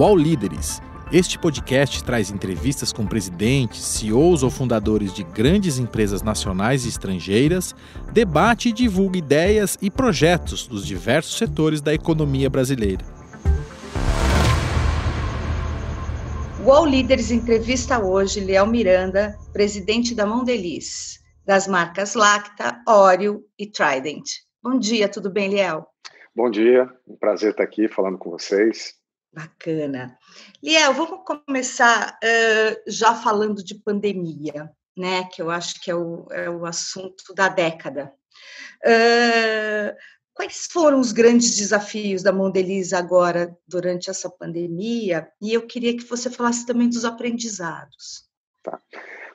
UOL Líderes. Este podcast traz entrevistas com presidentes, CEOs ou fundadores de grandes empresas nacionais e estrangeiras, debate e divulga ideias e projetos dos diversos setores da economia brasileira. O UOL Líderes entrevista hoje Léo Miranda, presidente da Mondelez, das marcas Lacta, Oreo e Trident. Bom dia, tudo bem, Léo? Bom dia, um prazer estar aqui falando com vocês. Bacana. Liel, vamos começar uh, já falando de pandemia, né? Que eu acho que é o, é o assunto da década. Uh, quais foram os grandes desafios da Mondeliz agora durante essa pandemia? E eu queria que você falasse também dos aprendizados. Tá.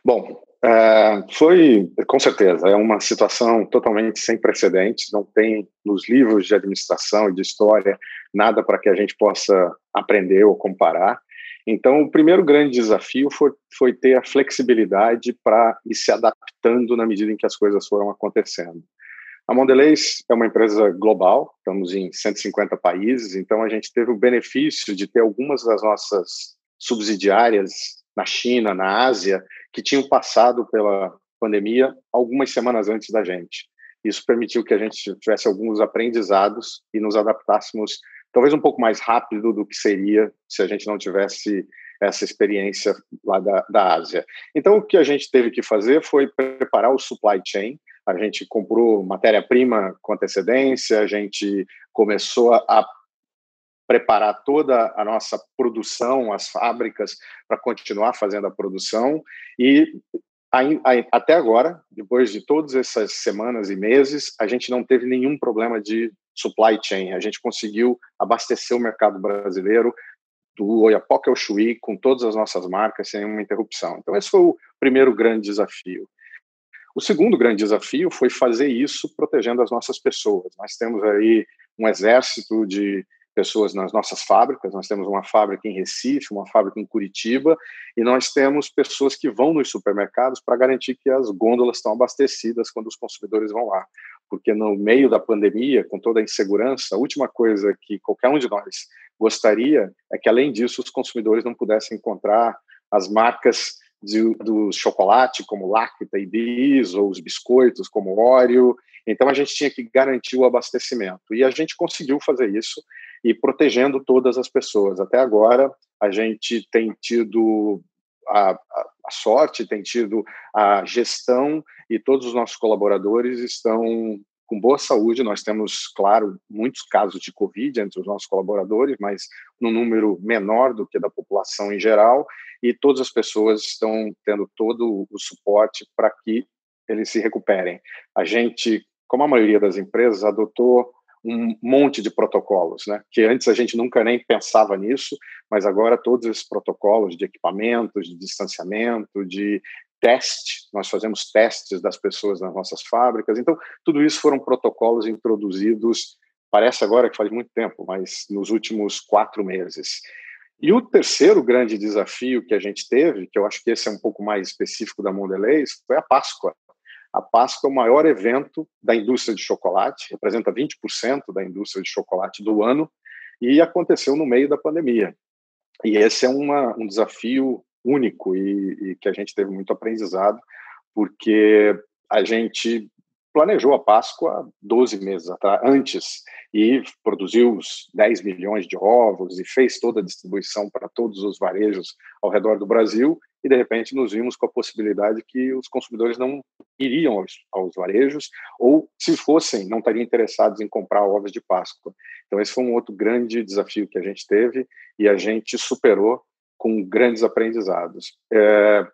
Bom, é, foi, com certeza, é uma situação totalmente sem precedentes, não tem nos livros de administração e de história nada para que a gente possa aprender ou comparar. Então, o primeiro grande desafio foi, foi ter a flexibilidade para ir se adaptando na medida em que as coisas foram acontecendo. A Mondelez é uma empresa global, estamos em 150 países, então a gente teve o benefício de ter algumas das nossas subsidiárias na China, na Ásia, que tinham passado pela pandemia algumas semanas antes da gente. Isso permitiu que a gente tivesse alguns aprendizados e nos adaptássemos talvez um pouco mais rápido do que seria se a gente não tivesse essa experiência lá da, da Ásia. Então, o que a gente teve que fazer foi preparar o supply chain. A gente comprou matéria-prima com antecedência, a gente começou a preparar toda a nossa produção, as fábricas, para continuar fazendo a produção. E até agora, depois de todas essas semanas e meses, a gente não teve nenhum problema de supply chain. A gente conseguiu abastecer o mercado brasileiro do Oiapoque ao Chuí com todas as nossas marcas sem nenhuma interrupção. Então esse foi o primeiro grande desafio. O segundo grande desafio foi fazer isso protegendo as nossas pessoas. Nós temos aí um exército de pessoas nas nossas fábricas. Nós temos uma fábrica em Recife, uma fábrica em Curitiba, e nós temos pessoas que vão nos supermercados para garantir que as gôndolas estão abastecidas quando os consumidores vão lá. Porque no meio da pandemia, com toda a insegurança, a última coisa que qualquer um de nós gostaria é que, além disso, os consumidores não pudessem encontrar as marcas de, do chocolate, como Lacta e Bis, ou os biscoitos, como Oreo. Então, a gente tinha que garantir o abastecimento. E a gente conseguiu fazer isso e protegendo todas as pessoas. Até agora, a gente tem tido a, a, sorte, tem tido a gestão e todos os nossos colaboradores estão com boa saúde. Nós temos, claro, muitos casos de Covid entre os nossos colaboradores, mas num número menor do que da população em geral, e todas as pessoas estão tendo todo o suporte para que eles se recuperem. A gente, como a maioria das empresas, adotou um monte de protocolos, né? Que antes a gente nunca nem pensava nisso, mas agora todos esses protocolos de equipamentos, de distanciamento, de teste, nós fazemos testes das pessoas nas nossas fábricas. Então, tudo isso foram protocolos introduzidos, parece agora que faz muito tempo, mas nos últimos quatro meses. E o terceiro grande desafio que a gente teve, que eu acho que esse é um pouco mais específico da Mondelez, foi a Páscoa. A Páscoa é o maior evento da indústria de chocolate, representa 20% da indústria de chocolate do ano, e aconteceu no meio da pandemia. E esse é uma, um desafio único e, e que a gente teve muito aprendizado, porque a gente planejou a Páscoa 12 meses atrás, antes e produziu os 10 milhões de ovos e fez toda a distribuição para todos os varejos ao redor do Brasil e de repente nos vimos com a possibilidade que os consumidores não iriam aos, aos, varejos ou se fossem não estariam interessados em comprar ovos de Páscoa. Então esse foi um outro grande desafio que a gente teve e a gente superou com grandes aprendizados. É,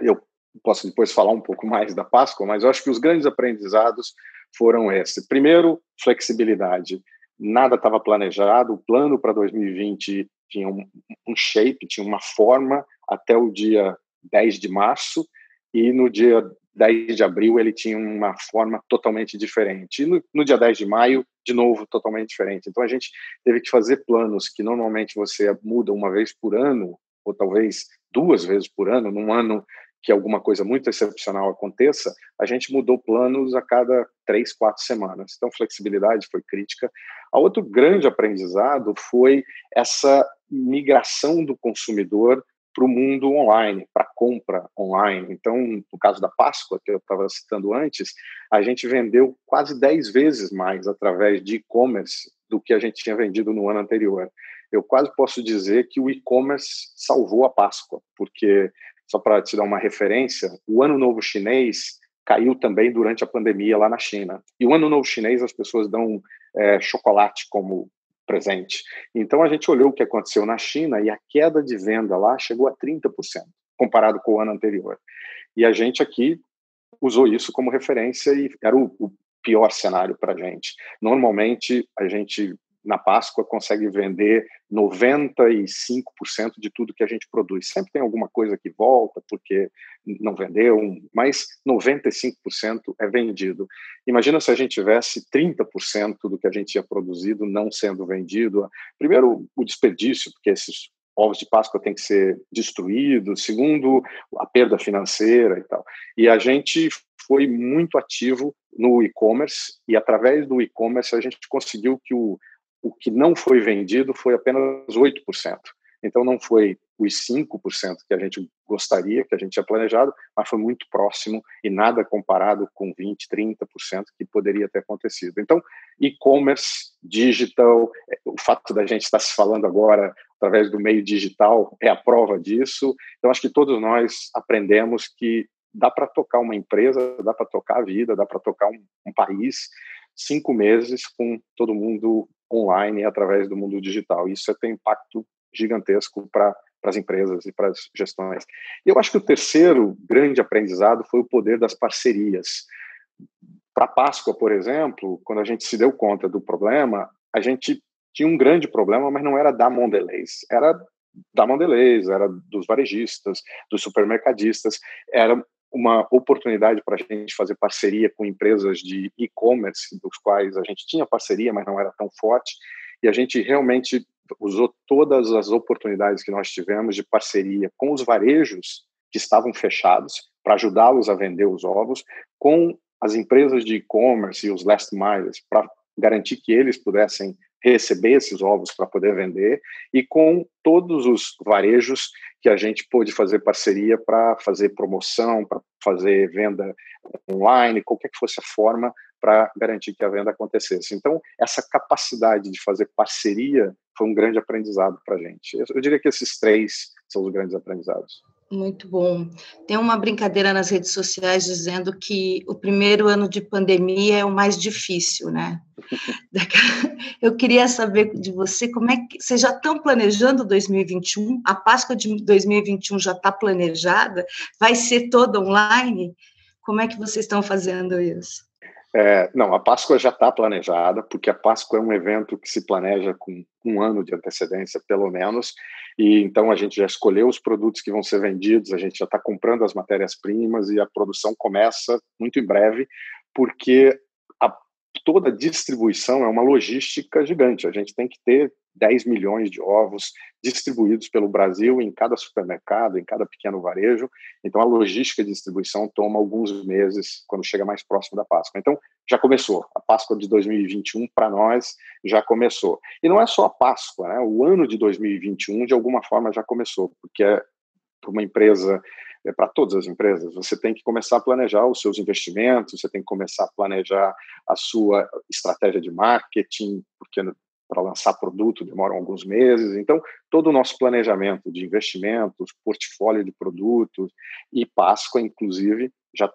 eu posso depois falar um pouco mais da Páscoa, mas eu acho que os grandes aprendizados foram esses. Primeiro, flexibilidade. Nada estava planejado, o plano para 2020 tinha um, um shape, tinha uma forma até o dia 10 de março, e no dia 10 de abril ele tinha uma forma totalmente diferente. E no, no, dia 10 de maio, de novo, totalmente diferente. Então a gente teve que fazer planos que normalmente você muda uma vez por ano, ou talvez duas vezes por ano, num ano que alguma coisa muito excepcional aconteça, a gente mudou planos a cada três, quatro semanas. Então, flexibilidade foi crítica. A outro grande aprendizado foi essa migração do consumidor para o mundo online, para compra online. Então, no caso da Páscoa, que eu estava citando antes, a gente vendeu quase 10 vezes mais através de e-commerce do que a gente tinha vendido no ano anterior. Eu quase posso dizer que o e-commerce salvou a Páscoa, porque, só para te dar uma referência, o Ano Novo Chinês caiu também durante a pandemia lá na China. E o Ano Novo Chinês, as pessoas dão é, chocolate como presente. Então a gente olhou o que aconteceu na China e a queda de venda lá chegou a 30%, comparado com o ano anterior. E a gente aqui usou isso como referência e era o, o pior cenário para a gente. Normalmente a gente na Páscoa consegue vender 95% de tudo que a gente produz. Sempre tem alguma coisa que volta porque não vendeu, mas 95% é vendido. Imagina se a gente tivesse 30% do que a gente tinha produzido não sendo vendido. Primeiro, o desperdício, porque esses ovos de Páscoa têm que ser destruídos. Segundo, a perda financeira e tal. E a gente foi muito ativo no e-commerce e através do e-commerce a gente conseguiu que o o que não foi vendido foi apenas 8%. Então, não foi os 5% que a gente gostaria, que a gente tinha planejado, mas foi muito próximo e nada comparado com 20%, 30% que poderia ter acontecido. Então, e-commerce, digital, é, o fato da gente estar se falando agora através do meio digital é a prova disso. Então, acho que todos nós aprendemos que dá para tocar uma empresa, dá para tocar a vida, dá para tocar um, um país cinco meses com todo mundo online através do mundo digital. Isso tem impacto gigantesco para as empresas e para as gestões. Eu acho que o terceiro grande aprendizado foi o poder das parcerias. Para Páscoa, por exemplo, quando a gente se deu conta do problema, a gente tinha um grande problema, mas não era da Mondelez, era da Mondelez, era dos varejistas, dos supermercadistas, era uma oportunidade para a gente fazer parceria com empresas de e-commerce, dos quais a gente tinha parceria, mas não era tão forte, e a gente realmente usou todas as oportunidades que nós tivemos de parceria com os varejos que estavam fechados para ajudá-los a vender os ovos, com as empresas de e-commerce e os last miles para garantir que eles pudessem receber esses ovos para poder vender e com todos os varejos que a gente pôde fazer parceria para fazer promoção, para fazer venda online, qualquer que fosse a forma para garantir que a venda acontecesse. Então, essa capacidade de fazer parceria foi um grande aprendizado para a gente. Eu diria que esses três são os grandes aprendizados. Muito bom. Tem uma brincadeira nas redes sociais dizendo que o primeiro ano de pandemia é o mais difícil, né? Eu queria saber de você como é que vocês já estão planejando 2021? A Páscoa de 2021 já está planejada? Vai ser toda online? Como é que vocês estão fazendo isso? É, não, a Páscoa já está planejada, porque a Páscoa é um evento que se planeja com um ano de antecedência, pelo menos, e então a gente já escolheu os produtos que vão ser vendidos, a gente já está comprando as matérias-primas e a produção começa muito em breve, porque a, toda a distribuição é uma logística gigante, a gente tem que ter 10 milhões de ovos distribuídos pelo Brasil em cada supermercado, em cada pequeno varejo. Então, a logística de distribuição toma alguns meses quando chega mais próximo da Páscoa. Então, já começou. A Páscoa de 2021, para nós, já começou. E não é só a Páscoa, né? o ano de 2021, de alguma forma, já começou, porque é para uma empresa é para todas as empresas, você tem que começar a planejar os seus investimentos, você tem que começar a planejar a sua estratégia de marketing, porque para lançar produto demoram alguns meses. Então, todo o nosso planejamento de investimentos, portfólio de produtos e Páscoa, inclusive, já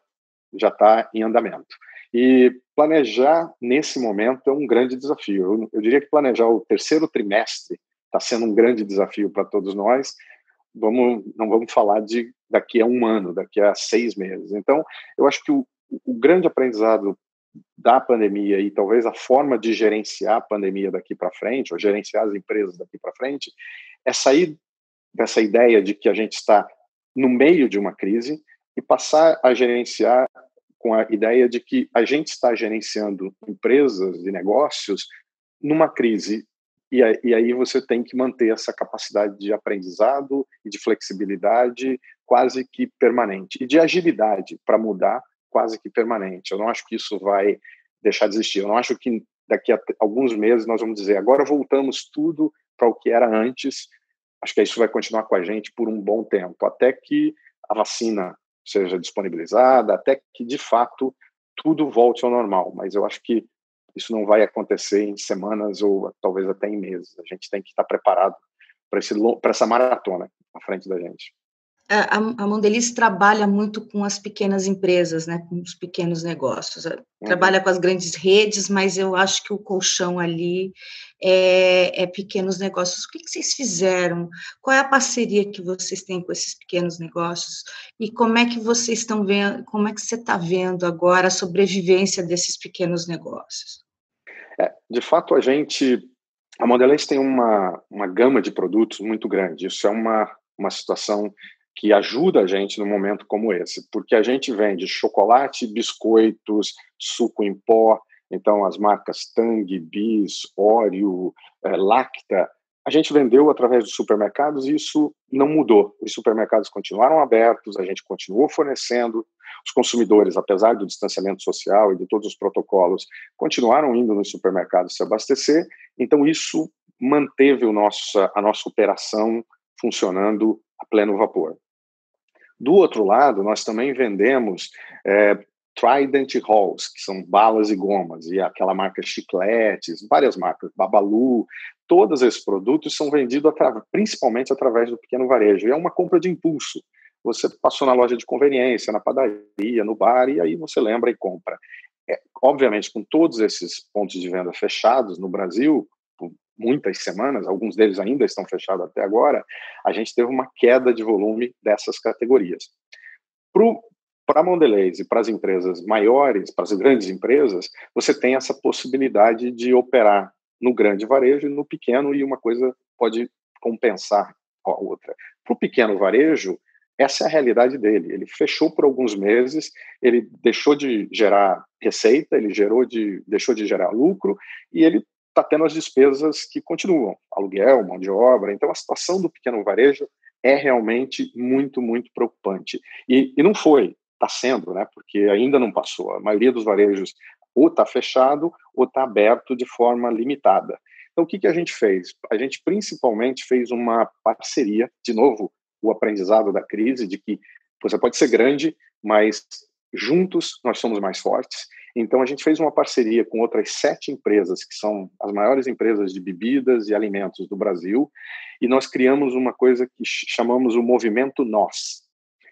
já está em andamento. E planejar nesse momento é um grande desafio. Eu, eu diria que planejar o terceiro trimestre está sendo um grande desafio para todos nós. Vamos, não vamos falar de daqui a um ano, daqui a seis meses. Então, eu acho que o, o grande aprendizado da pandemia e talvez a forma de gerenciar a pandemia daqui para frente, ou gerenciar as empresas daqui para frente, é sair dessa ideia de que a gente está no meio de uma crise e passar a gerenciar com a ideia de que a gente está gerenciando empresas e negócios numa crise. E aí você tem que manter essa capacidade de aprendizado e de flexibilidade quase que permanente. E de agilidade para mudar quase que permanente. Eu não acho que isso vai deixar de existir. Eu não acho que daqui a alguns meses nós vamos dizer agora voltamos tudo para o que era antes. acho que isso vai continuar com a gente por um bom tempo, até que a vacina seja disponibilizada, até que de fato tudo volte ao normal. Mas eu acho que isso não vai acontecer em semanas ou talvez até em meses. A gente tem que estar preparado para essa maratona à frente da gente a, a trabalha muito com as pequenas empresas, né, com os pequenos negócios. Uhum. Trabalha com as grandes redes, mas eu acho que o colchão ali é, é pequenos negócios. O que, que, vocês fizeram? Qual é a parceria que vocês têm com esses pequenos negócios? E como é que vocês estão vendo, como é que você está vendo agora a sobrevivência desses pequenos negócios? É, de fato, a gente, a Mondelez tem uma, uma gama de produtos muito grande. Isso é uma, uma situação que ajuda a gente num momento como esse, porque a gente vende chocolate, biscoitos, suco em pó, então as marcas Tang, Bis, Oreo, é, Lacta, a gente vendeu através dos supermercados e isso não mudou. Os supermercados continuaram abertos, a gente continuou fornecendo, os consumidores, apesar do distanciamento social e de todos os protocolos, continuaram indo nos supermercados se abastecer, então isso manteve o nosso, a nossa operação funcionando a pleno vapor. Do outro lado, nós também vendemos é, Trident Halls, que são balas e gomas, e aquela marca Chicletes, várias marcas, Babalu, todos esses produtos são vendidos atra principalmente através do pequeno varejo. E é uma compra de impulso. Você passou na loja de conveniência, na padaria, no bar, e aí você lembra e compra. É, obviamente, com todos esses pontos de venda fechados no Brasil, muitas semanas, alguns deles ainda estão fechados até agora, a gente teve uma queda de volume dessas categorias. Para Mondelez e para as empresas maiores, para as grandes empresas, você tem essa possibilidade de operar no grande varejo e no pequeno, e uma coisa pode compensar a outra. Para o pequeno varejo, essa é a realidade dele. Ele fechou por alguns meses, ele deixou de gerar receita, ele gerou de, deixou de gerar lucro e ele está tendo as despesas que continuam, aluguel, mão de obra. Então, a situação do pequeno varejo é realmente muito, muito preocupante. E, e não foi, está sendo, né? Porque ainda não passou. A maioria dos varejos ou está fechado ou está aberto de forma limitada. Então, o que, que a gente fez? A gente principalmente fez uma parceria, de novo, o aprendizado da crise, de que você pode ser grande, mas juntos nós somos mais fortes. Então, a gente fez uma parceria com outras sete empresas, que são as maiores empresas de bebidas e alimentos do Brasil, e nós criamos uma coisa que chamamos o Movimento Nós.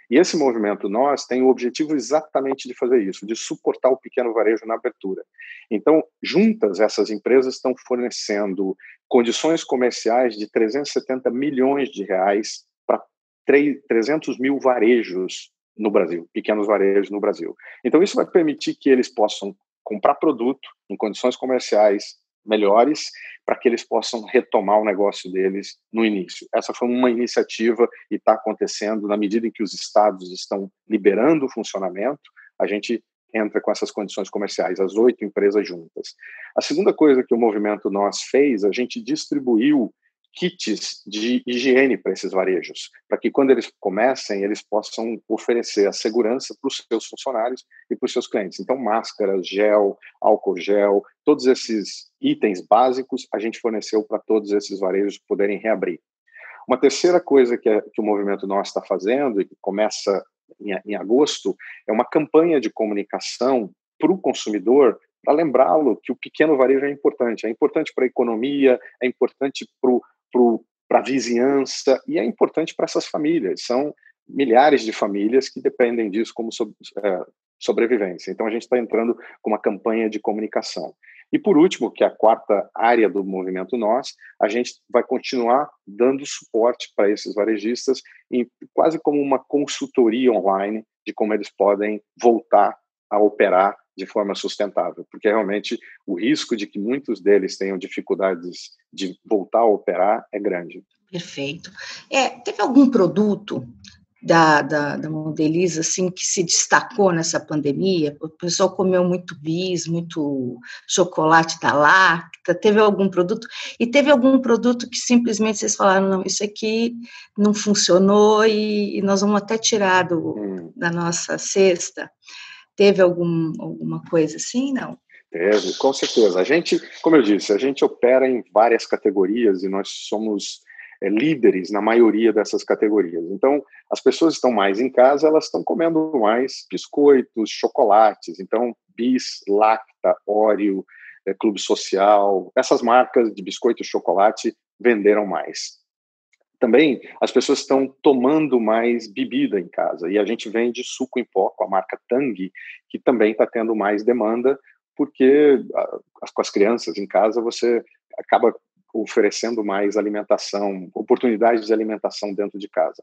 E esse movimento Nós tem o objetivo exatamente de fazer isso, de suportar o pequeno varejo na abertura. Então, juntas, essas empresas estão fornecendo condições comerciais de 370 milhões de reais para 300 mil varejos no Brasil, pequenos varejos no Brasil. Então, isso vai permitir que eles possam comprar produto em condições comerciais melhores para que eles possam retomar o negócio deles no início. Essa foi uma iniciativa e está acontecendo na medida em que os estados estão liberando o funcionamento, a gente entra com essas condições comerciais, as oito empresas juntas. A segunda coisa que o movimento nós fez, a gente distribuiu kits de higiene para esses varejos, para que quando eles comecem, eles possam oferecer a segurança para os seus funcionários e para os seus clientes. Então, máscaras, gel, álcool gel, todos esses itens básicos a gente forneceu para todos esses varejos poderem reabrir. Uma terceira coisa que, é, que o movimento nosso está fazendo e que começa em, em agosto é uma campanha de comunicação para o consumidor para lembrá-lo que o pequeno varejo é importante. É importante para a economia, é importante para o para a vizinhança, e é importante para essas famílias. São milhares de famílias que dependem disso como é, sobrevivência. Então, a gente está entrando com uma campanha de comunicação. E, por último, que é a quarta área do movimento Nós, a gente vai continuar dando suporte para esses varejistas, em, quase como uma consultoria online de como eles podem voltar a operar de forma sustentável, porque realmente o risco de que muitos deles tenham dificuldades de voltar a operar é grande. Perfeito. É, teve algum produto da, da, da assim, que se destacou nessa pandemia? O pessoal comeu muito bis, muito chocolate da Lacta, teve algum produto? E teve algum produto que simplesmente vocês falaram, não, isso aqui não funcionou e, e nós vamos até tirar do, hum. da nossa cesta? Teve algum, alguma coisa assim, não? Teve, com certeza. A gente, como eu disse, a gente opera em várias categorias e nós somos é, líderes na maioria dessas categorias. Então, as pessoas estão mais em casa, elas estão comendo mais biscoitos, chocolates. Então, Bis, Lacta, Oreo, é, Clube Social, essas marcas de biscoito e chocolate venderam mais. Também as pessoas estão tomando mais bebida em casa e a gente vende suco em pó com a marca Tang, que também está tendo mais demanda, porque com as crianças em casa você acaba oferecendo mais alimentação, oportunidades de alimentação dentro de casa.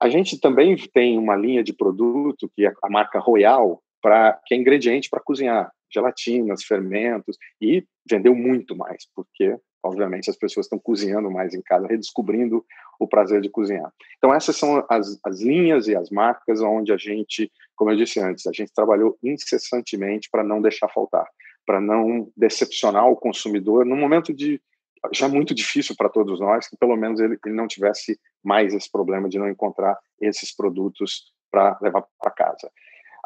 A gente também tem uma linha de produto que é a marca Royal, para que é ingrediente para cozinhar, gelatinas, fermentos, e vendeu muito mais, porque obviamente as pessoas estão cozinhando mais em casa, redescobrindo o prazer de cozinhar. Então essas são as, as linhas e as marcas onde a gente, como eu disse antes, a gente trabalhou incessantemente para não deixar faltar, para não decepcionar o consumidor no momento de já muito difícil para todos nós, que pelo menos ele, ele não tivesse mais esse problema de não encontrar esses produtos para levar para casa.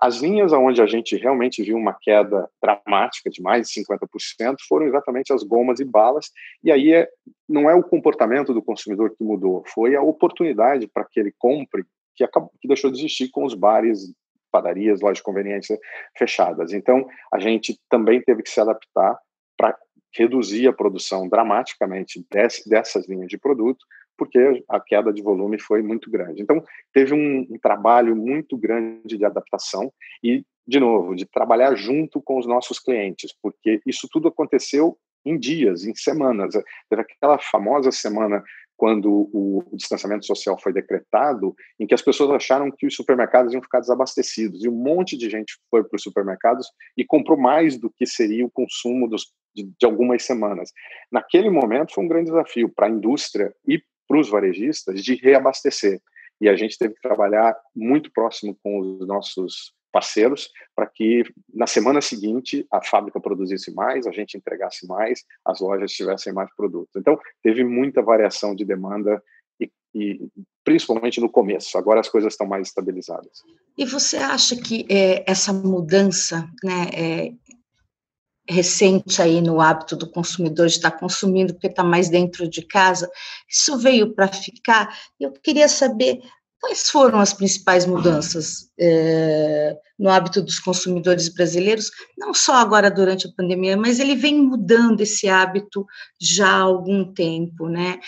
As linhas onde a gente realmente viu uma queda dramática de mais de 50% foram exatamente as gomas e balas, e aí é, não é o comportamento do consumidor que mudou, foi a oportunidade para que ele compre que, acabou, que deixou de existir com os bares, padarias, lojas de conveniência fechadas. Então, a gente também teve que se adaptar para reduzir a produção dramaticamente desse, dessas linhas de produto, porque a queda de volume foi muito grande. Então, teve um, um, trabalho muito grande de adaptação e, de novo, de trabalhar junto com os nossos clientes, porque isso tudo aconteceu em dias, em semanas. Teve aquela famosa semana quando o, distanciamento social foi decretado, em que as pessoas acharam que os supermercados iam ficar desabastecidos, e um monte de gente foi para os supermercados e comprou mais do que seria o consumo dos, de, de algumas semanas. Naquele momento foi um grande desafio para a indústria e para os varejistas de reabastecer. E a gente teve que trabalhar muito próximo com os nossos parceiros para que na semana seguinte a fábrica produzisse mais, a gente entregasse mais, as lojas tivessem mais produtos. Então, teve muita variação de demanda e, e principalmente no começo. Agora as coisas estão mais estabilizadas. E você acha que é, essa mudança, né, é, recente aí no hábito do consumidor de estar consumindo porque está mais dentro de casa, isso veio para ficar. Eu queria saber quais foram as principais mudanças é, no hábito dos consumidores brasileiros, não só agora durante a pandemia, mas ele vem mudando esse hábito já há algum tempo, né?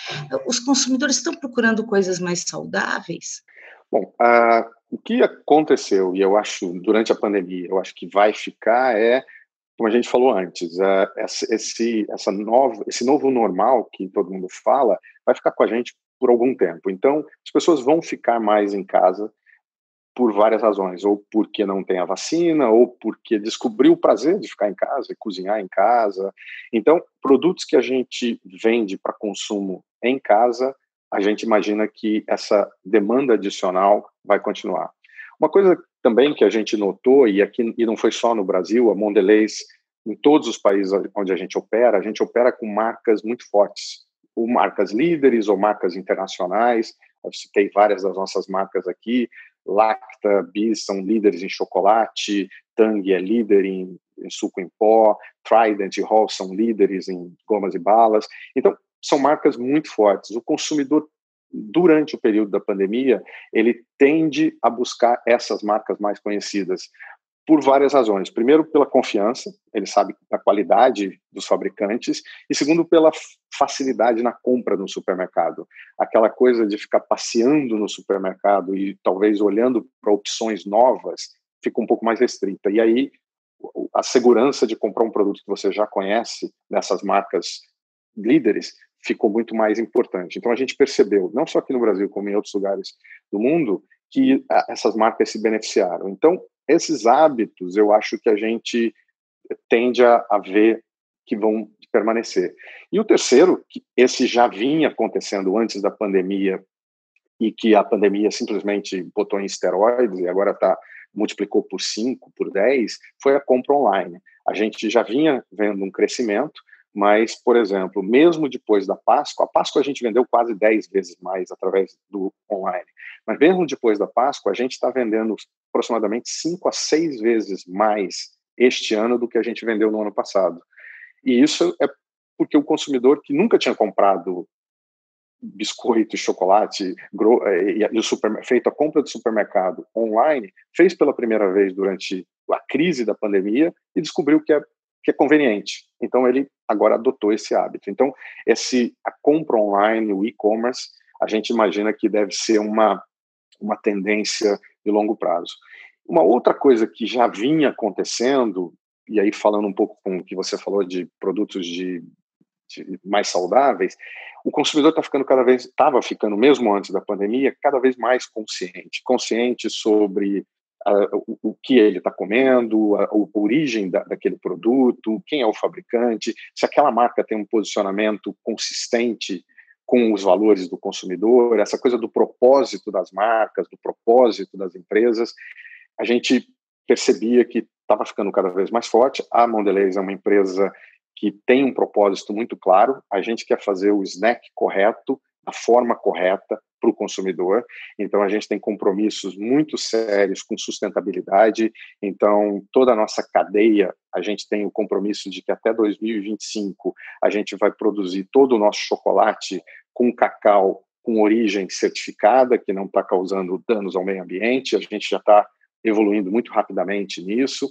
Os consumidores estão procurando coisas mais saudáveis? Bom, uh, o que aconteceu, e eu acho, durante a pandemia, eu acho que vai ficar, é como a gente falou antes, é, esse, essa nova, esse novo normal que todo mundo fala vai ficar com a gente por algum tempo. Então, as pessoas vão ficar mais em casa por várias razões, ou porque não tem a vacina, ou porque descobriu o prazer de ficar em casa e cozinhar em casa. Então, produtos que a gente vende para consumo em casa, a gente imagina que essa demanda adicional vai continuar. Uma coisa também que a gente notou, e aqui e não foi só no Brasil, a Mondelez, em todos os países onde a gente opera, a gente opera com marcas muito fortes, ou marcas líderes ou marcas internacionais. Eu citei várias das nossas marcas aqui. Lacta, Bis são líderes em chocolate, Tang é líder em, em suco em pó, Trident e Hall são líderes em gomas e balas. Então, são marcas muito fortes. O consumidor durante o período da pandemia, ele tende a buscar essas marcas mais conhecidas por várias razões. Primeiro, pela confiança, ele sabe a qualidade dos fabricantes, e segundo, pela facilidade na compra no supermercado. Aquela coisa de ficar passeando no supermercado e talvez olhando para opções novas fica um pouco mais restrita. E aí, a segurança de comprar um produto que você já conhece, dessas marcas líderes, ficou muito mais importante. Então a gente percebeu, não só aqui no Brasil, como em outros lugares do mundo, que essas marcas se beneficiaram. Então, esses hábitos, eu acho que a gente tende a, a ver que vão permanecer. E o terceiro, que esse já vinha acontecendo antes da pandemia e que a pandemia simplesmente botou em esteroides e agora tá multiplicou por 5, por 10, foi a compra online. A gente já vinha vendo um crescimento, mas, por exemplo, mesmo depois da Páscoa, a Páscoa a gente vendeu quase 10 vezes mais através do online. Mas mesmo depois da Páscoa, a gente está vendendo aproximadamente 5 a 6 vezes mais este ano do que a gente vendeu no ano passado. E isso é porque o consumidor que nunca tinha comprado biscoito, chocolate eh, e, o super, feito a compra do supermercado online, fez pela primeira vez durante a crise da pandemia e descobriu que é, que é conveniente. Então ele agora adotou esse hábito. Então esse a compra online, o e-commerce, a gente imagina que deve ser uma uma tendência de longo prazo. Uma outra coisa que já vinha acontecendo e aí falando um pouco com o que você falou de produtos de, de mais saudáveis, o consumidor está ficando cada vez, estava ficando mesmo antes da pandemia, cada vez mais consciente, consciente sobre o, o, que ele está comendo, a, a, origem da, daquele produto, quem é o fabricante, se aquela marca tem um posicionamento consistente com os valores do consumidor, essa coisa do propósito das marcas, do propósito das empresas, a gente percebia que estava ficando cada vez mais forte. A Mondelez é uma empresa que tem um propósito muito claro. A gente quer fazer o snack correto, da forma correta para o consumidor. Então, a gente tem compromissos muito sérios com sustentabilidade. Então, toda a nossa cadeia, a gente tem o compromisso de que até 2025 a gente vai produzir todo o nosso chocolate com cacau com origem certificada, que não está causando danos ao meio ambiente. A gente já está evoluindo muito rapidamente nisso.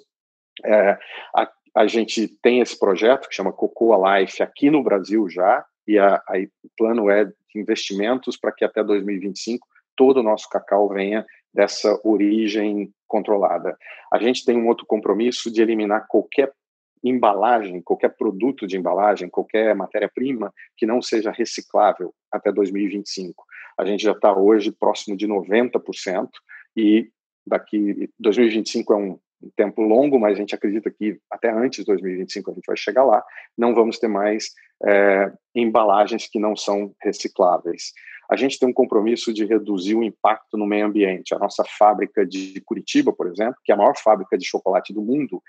É, a, a, gente tem esse projeto que chama Cocoa Life aqui no Brasil já, e a, a, o plano é de investimentos para que até 2025 todo o nosso cacau venha dessa origem controlada. A gente tem um outro compromisso de eliminar qualquer embalagem, qualquer produto de embalagem, qualquer matéria-prima que não seja reciclável até 2025. A gente já está hoje próximo de 90% e daqui 2025 é um tempo longo, mas a gente acredita que até antes de 2025 a gente vai chegar lá. Não vamos ter mais é, embalagens que não são recicláveis. A gente tem um compromisso de reduzir o impacto no meio ambiente. A nossa fábrica de Curitiba, por exemplo, que é a maior fábrica de chocolate do mundo,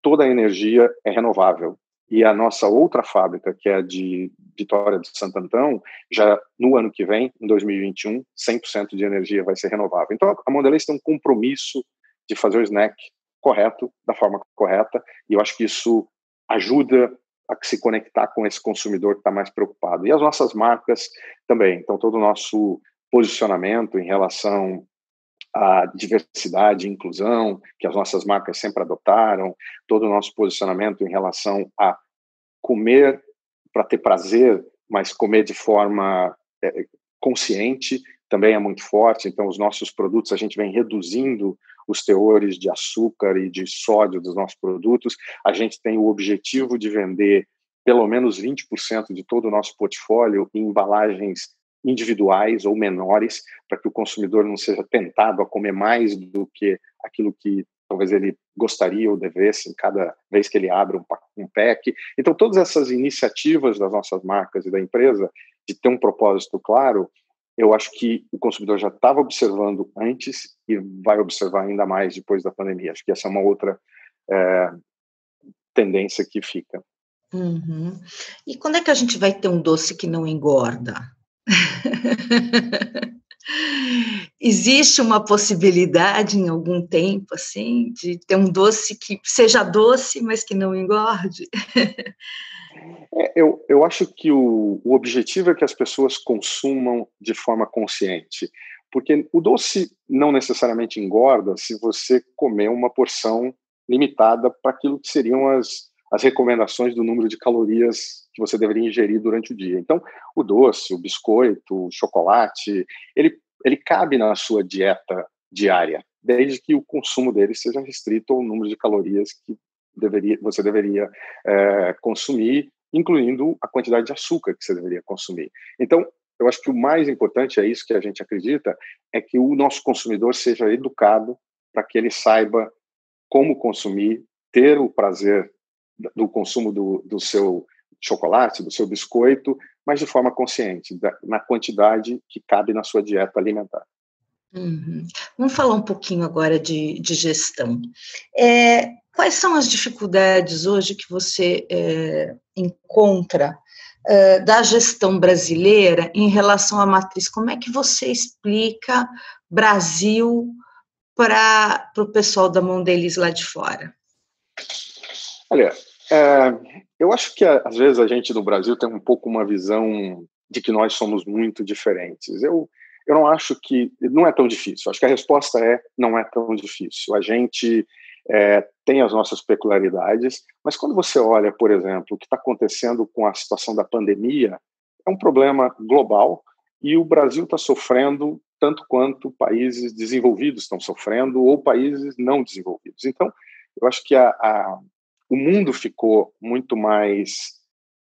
toda a energia é renovável. E a nossa outra fábrica, que é de Vitória de Santo Antão, já no ano que vem, em 2021, 100% de energia vai ser renovável. Então, a Mondelez tem um compromisso de fazer o snack correto, da forma correta, e eu acho que isso ajuda a se conectar com esse consumidor que está mais preocupado. E as nossas marcas também. Então, todo o nosso posicionamento em relação à diversidade e inclusão, que as nossas marcas sempre adotaram, todo o nosso posicionamento em relação a comer para ter prazer, mas comer de forma é, consciente também é muito forte. Então, os nossos produtos, a gente vem reduzindo os teores de açúcar e de sódio dos nossos produtos. A gente tem o objetivo de vender pelo menos 20% de todo o nosso portfólio em embalagens individuais ou menores, para que o consumidor não seja tentado a comer mais do que aquilo que talvez ele gostaria ou devesse em cada vez que ele abre um, pack. Então, todas essas iniciativas das nossas marcas e da empresa de ter um propósito claro, eu acho que o consumidor já estava observando antes e vai observar ainda mais depois da pandemia. Acho que essa é uma outra é, tendência que fica. Uhum. E quando é que a gente vai ter um doce que não engorda? Existe uma possibilidade em algum tempo, assim, de ter um doce que seja doce, mas que não engorde? É, eu, eu acho que o, o objetivo é que as pessoas consumam de forma consciente, porque o doce não necessariamente engorda se você comer uma porção limitada para aquilo que seriam as, as recomendações do número de calorias que você deveria ingerir durante o dia. Então, o doce, o biscoito, o chocolate, ele, ele cabe na sua dieta diária, desde que o consumo dele seja restrito ao número de calorias que deveria, você deveria é, consumir, incluindo a quantidade de açúcar que você deveria consumir. Então, eu acho que o mais importante é isso que a gente acredita, é que o nosso consumidor seja educado para que ele saiba como consumir, ter o prazer do consumo do, do seu chocolate, do seu biscoito, mas de forma consciente, da, na quantidade que cabe na sua dieta alimentar. Uhum. Vamos falar um pouquinho agora de, de gestão. É, quais são as dificuldades hoje que você é, encontra é, da gestão brasileira em relação à matriz? Como é que você explica Brasil para o pessoal da Mondelez lá de fora? Olha, é, eu acho que às vezes a gente no Brasil tem um pouco uma visão de que nós somos muito diferentes. Eu, eu não acho que. Não é tão difícil. Acho que a resposta é: não é tão difícil. A gente é, tem as nossas peculiaridades, mas quando você olha, por exemplo, o que está acontecendo com a situação da pandemia, é um problema global e o Brasil está sofrendo tanto quanto países desenvolvidos estão sofrendo ou países não desenvolvidos. Então, eu acho que a, a, o mundo ficou muito mais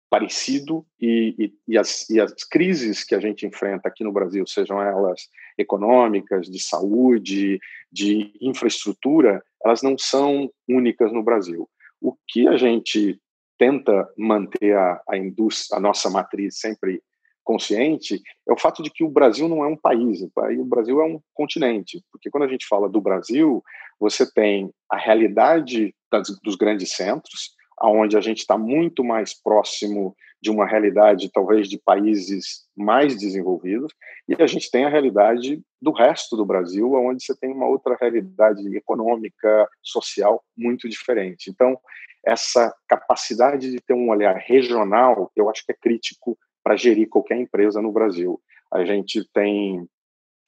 parecido e, e, e, as, e as crises que a gente enfrenta aqui no Brasil, sejam elas econômicas, de saúde, de infraestrutura, elas não são únicas no Brasil. O que a gente tenta manter a, a indústria, a nossa matriz sempre consciente, é o fato de que o Brasil não é um país, o Brasil é um continente, porque quando a gente fala do Brasil, você tem a realidade das, dos grandes centros, aonde a gente está muito mais próximo de uma realidade talvez de países mais desenvolvidos e a gente tem a realidade do resto do Brasil, onde você tem uma outra realidade econômica, social muito diferente. Então, essa capacidade de ter um olhar regional, eu acho que é crítico para gerir qualquer empresa no Brasil. A gente tem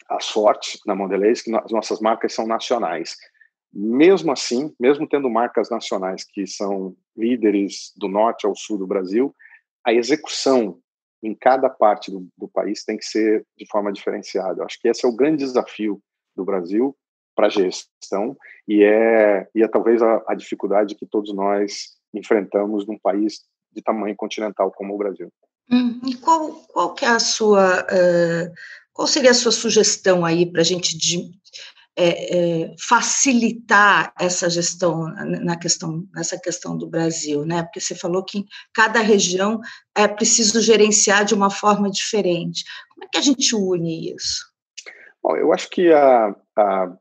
a sorte na Mondelez que as nossas marcas são nacionais. Mesmo assim, mesmo tendo marcas nacionais que são líderes do norte ao sul do Brasil, a execução em cada parte do, do país tem que ser de forma diferenciada. Eu acho que esse é o grande desafio do Brasil para a gestão e é, e é talvez a, a dificuldade que todos nós enfrentamos num país de tamanho continental como o Brasil. Hum, e qual, qual que é a sua, uh, qual seria a sua sugestão aí para a gente de, é, é, facilitar essa gestão na questão, nessa questão do Brasil, né? Porque você falou que cada região é preciso gerenciar de uma forma diferente. Como é que a gente une isso? Bom, eu acho que a, a,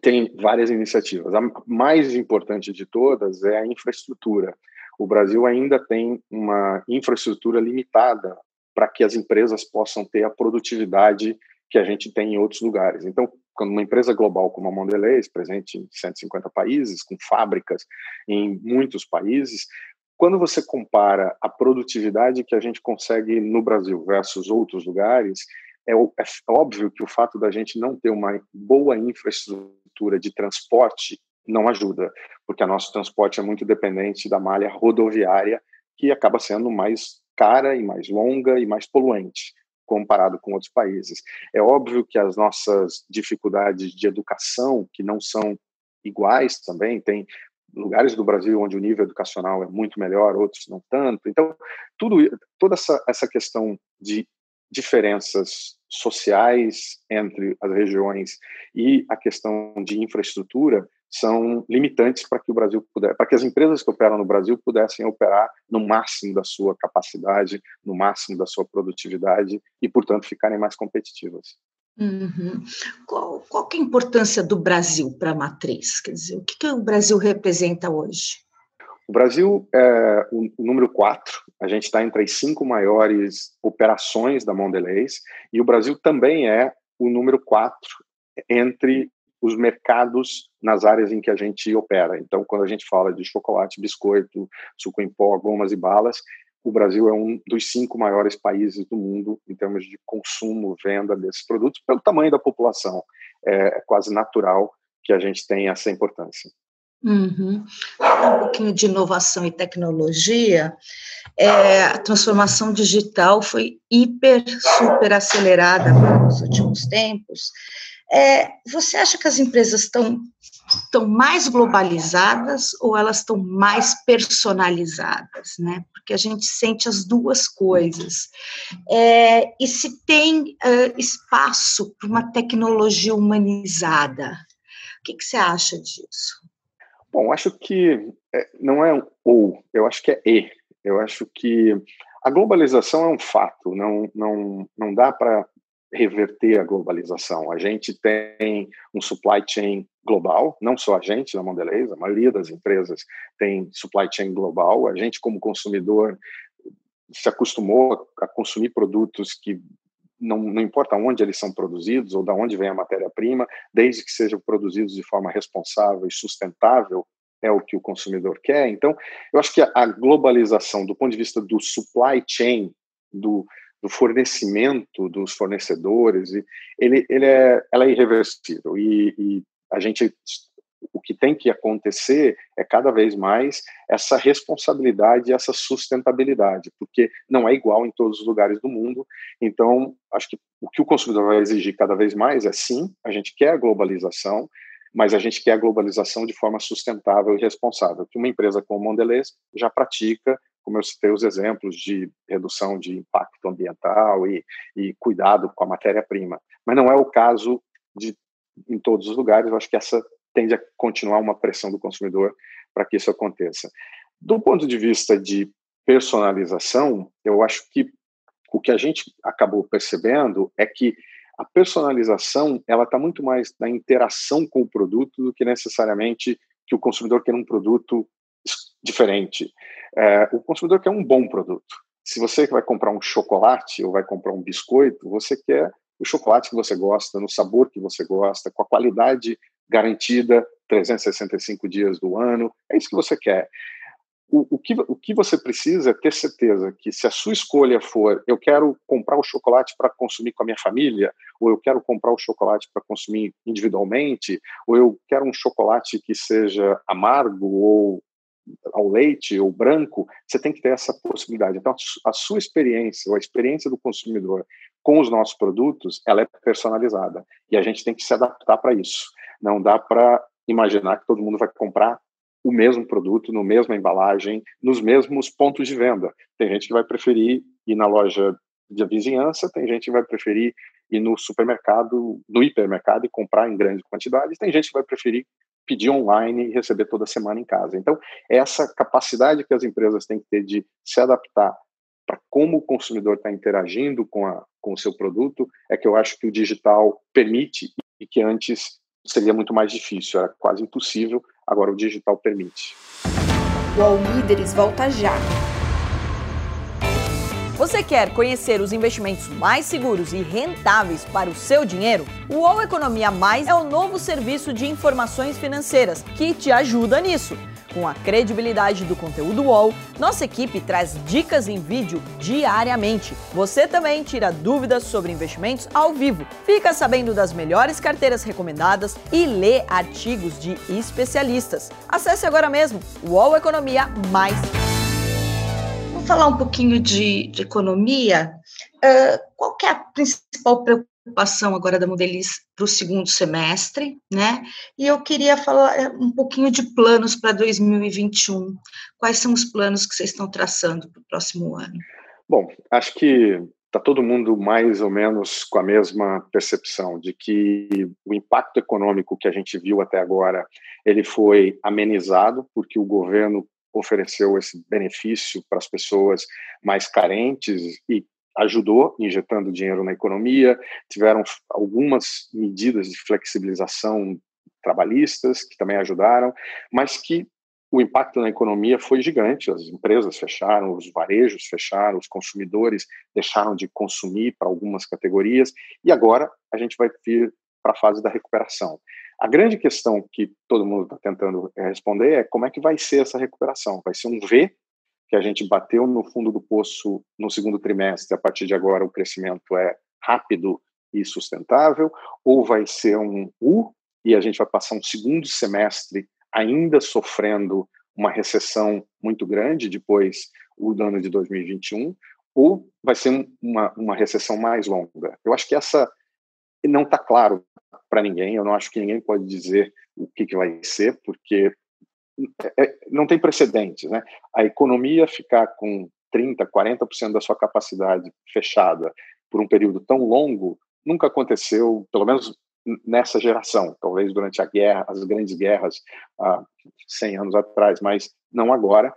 tem várias iniciativas. A mais importante de todas é a infraestrutura o Brasil ainda tem uma infraestrutura limitada para que as empresas possam ter a produtividade que a gente tem em outros lugares. Então, quando uma empresa global como a Mondelez, presente em 150 países, com fábricas em muitos países, quando você compara a produtividade que a gente consegue no Brasil versus outros lugares, é, é óbvio que o fato da gente não ter uma boa infraestrutura de transporte não ajuda, porque o nosso transporte é muito dependente da malha rodoviária, que acaba sendo mais cara e mais longa e mais poluente comparado com outros países. É óbvio que as nossas dificuldades de educação, que não são iguais também, tem lugares do Brasil onde o nível educacional é muito melhor, outros não tanto. Então, tudo toda essa essa questão de diferenças sociais entre as regiões e a questão de infraestrutura são limitantes para que o Brasil puder, para que as empresas que operam no Brasil pudessem operar no máximo da sua capacidade, no máximo da sua produtividade e, portanto, ficarem mais competitivas. Uhum. Qual, qual é a importância do Brasil para a matriz? Quer dizer, o que, que o Brasil representa hoje? O Brasil é o número 4, a gente está entre as cinco maiores operações da Mondelez, e o Brasil também é o número 4 entre os mercados nas áreas em que a gente opera. Então, quando a gente fala de chocolate, biscoito, suco em pó, gomas e balas, o Brasil é um dos cinco maiores países do mundo em termos de consumo, venda desses produtos, pelo tamanho da população. É quase natural que a gente tenha essa importância. Uhum. Um pouquinho de inovação e tecnologia, é, a transformação digital foi hiper, super acelerada nos últimos tempos, é, você acha que as empresas estão, estão mais globalizadas ou elas estão mais personalizadas, né? Porque a gente sente as duas coisas. É, e se tem espaço para uma tecnologia humanizada? O que, que você acha disso? Bom, acho que é, não é ou, eu acho que é e. Eu acho que a globalização é um fato, não, não, não dá para reverter a globalização. A gente tem um supply chain global, não só a gente na Mondelez, a maioria das empresas tem supply chain global. A gente, como consumidor, se acostumou a consumir produtos que não, não importa onde eles são produzidos ou da onde vem a matéria-prima, desde que sejam produzidos de forma responsável e sustentável, é o que o consumidor quer. Então, eu acho que a globalização, do ponto de vista do supply chain, do, do fornecimento dos fornecedores, e ele, ele é, ela é irreversível e, e a gente o que tem que acontecer é cada vez mais essa responsabilidade e essa sustentabilidade, porque não é igual em todos os lugares do mundo. Então, acho que o que o consumidor vai exigir cada vez mais é sim, a gente quer a globalização, mas a gente quer a globalização de forma sustentável e responsável, que uma empresa como Mondelez já pratica, como eu citei os exemplos de redução de impacto ambiental e, e cuidado com a matéria-prima. Mas não é o caso de em todos os lugares. Eu acho que essa tende a continuar uma pressão do consumidor para que isso aconteça. Do ponto de vista de personalização, eu acho que o que a gente acabou percebendo é que a personalização ela está muito mais na interação com o produto do que necessariamente que o consumidor quer um produto diferente. É, o consumidor quer um bom produto. Se você vai comprar um chocolate ou vai comprar um biscoito, você quer o chocolate que você gosta, no sabor que você gosta, com a qualidade garantida 365 dias do ano. É isso que você quer. O, o, que, o que você precisa é ter certeza que se a sua escolha for eu quero comprar o chocolate para consumir com a minha família, ou eu quero comprar o chocolate para consumir individualmente, ou eu quero um chocolate que seja amargo ou ao leite ou branco, você tem que ter essa possibilidade. Então, a sua experiência, ou a experiência do consumidor com os nossos produtos, ela é personalizada. E a gente tem que se adaptar para isso. Não dá para imaginar que todo mundo vai comprar o mesmo produto, no mesma embalagem, nos mesmos pontos de venda. Tem gente que vai preferir ir na loja de vizinhança, tem gente que vai preferir ir no supermercado, no hipermercado e comprar em grandes quantidades, tem gente que vai preferir pedir online e receber toda semana em casa. Então, essa capacidade que as empresas têm que ter de se adaptar para como o consumidor está interagindo com, a, com o seu produto é que eu acho que o digital permite e que antes seria muito mais difícil, era quase impossível, agora o digital permite. O All Líderes volta já. Você quer conhecer os investimentos mais seguros e rentáveis para o seu dinheiro? O UOL Economia Mais é o novo serviço de informações financeiras que te ajuda nisso. Com a credibilidade do conteúdo UOL, nossa equipe traz dicas em vídeo diariamente. Você também tira dúvidas sobre investimentos ao vivo, fica sabendo das melhores carteiras recomendadas e lê artigos de especialistas. Acesse agora mesmo o UOL Economia Mais falar um pouquinho de, de economia, uh, qual é a principal preocupação agora da Modeliz para o segundo semestre, né? E eu queria falar eh, um pouquinho de planos para 2021. Quais são os planos que vocês estão traçando para o próximo ano? Bom, acho que está todo mundo mais ou menos com a mesma percepção de que o impacto econômico que a gente viu até agora ele foi amenizado porque o governo ofereceu esse benefício para as pessoas mais carentes e ajudou injetando dinheiro na economia. Tiveram algumas medidas de flexibilização trabalhistas que também ajudaram, mas que o impacto na economia foi gigante. As empresas fecharam, os varejos fecharam, os consumidores deixaram de consumir para algumas categorias e agora a gente vai vir para a fase da recuperação. A grande questão que todo mundo está tentando eh, responder é como é que vai ser essa recuperação? Vai ser um V, que a gente bateu no fundo do poço no segundo trimestre, a partir de agora o crescimento é rápido e sustentável, ou vai ser um U, e a gente vai passar um segundo semestre ainda sofrendo uma recessão muito grande depois do ano de 2021, ou vai ser uma, uma recessão mais longa. Eu acho que essa não está claro para ninguém. Eu não acho que ninguém pode dizer o que, que vai ser, porque é, é não tem precedentes. Né? A economia ficar com 30%, 40% da sua capacidade fechada por um período tão longo nunca aconteceu, pelo menos nessa geração, talvez durante a guerra, as grandes guerras há 100 anos atrás, mas não agora.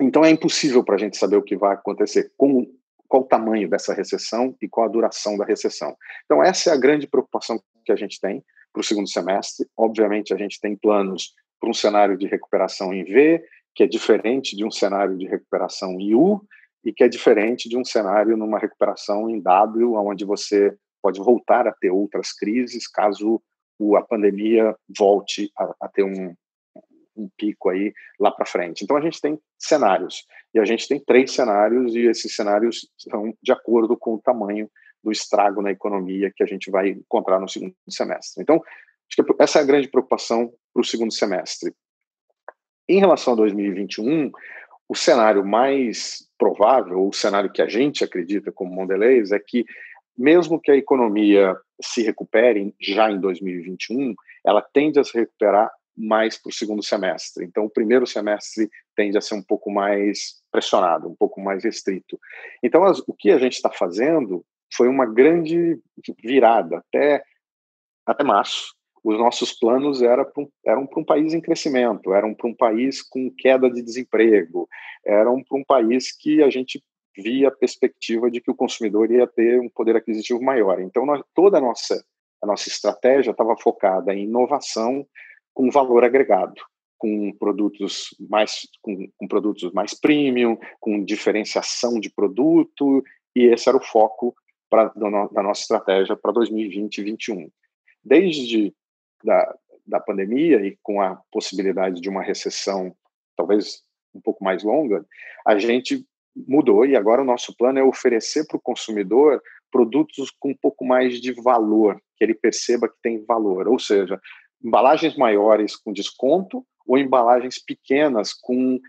Então é impossível para a gente saber o que vai acontecer com qual o tamanho dessa recessão e qual a duração da recessão. Então, essa é a grande preocupação que a gente tem para o segundo semestre. Obviamente, a gente tem planos para um cenário de recuperação em V, que é diferente de um cenário de recuperação em U, e que é diferente de um cenário numa recuperação em W, onde você pode voltar a ter outras crises caso a pandemia volte a, a ter um, um pico aí lá para frente. Então a gente tem cenários e a gente tem três cenários e esses cenários são de acordo com o tamanho do estrago na economia que a gente vai encontrar no segundo semestre. Então acho que essa é a grande preocupação para o segundo semestre. Em relação a 2021, o cenário mais provável, o cenário que a gente acredita como Mondelez, é que mesmo que a economia se recupere já em 2021, ela tende a se recuperar mais para o segundo semestre. Então, o primeiro semestre tende a ser um pouco mais pressionado, um pouco mais restrito. Então, as, o que a gente está fazendo foi uma grande virada até até março. Os nossos planos era um, eram para um país em crescimento, eram para um país com queda de desemprego, eram para um país que a gente via a perspectiva de que o consumidor ia ter um poder aquisitivo maior. Então, nós, toda a nossa, a nossa estratégia estava focada em inovação com valor agregado, com produtos mais, com, com produtos mais premium, com diferenciação de produto, e esse era o foco da nossa estratégia para 2020 e 2021. Desde da, da pandemia e com a possibilidade de uma recessão talvez um pouco mais longa, a gente mudou e agora o nosso plano é oferecer para o consumidor produtos com um pouco mais de valor, que ele perceba que tem valor, ou seja, embalagens maiores com desconto ou embalagens pequenas com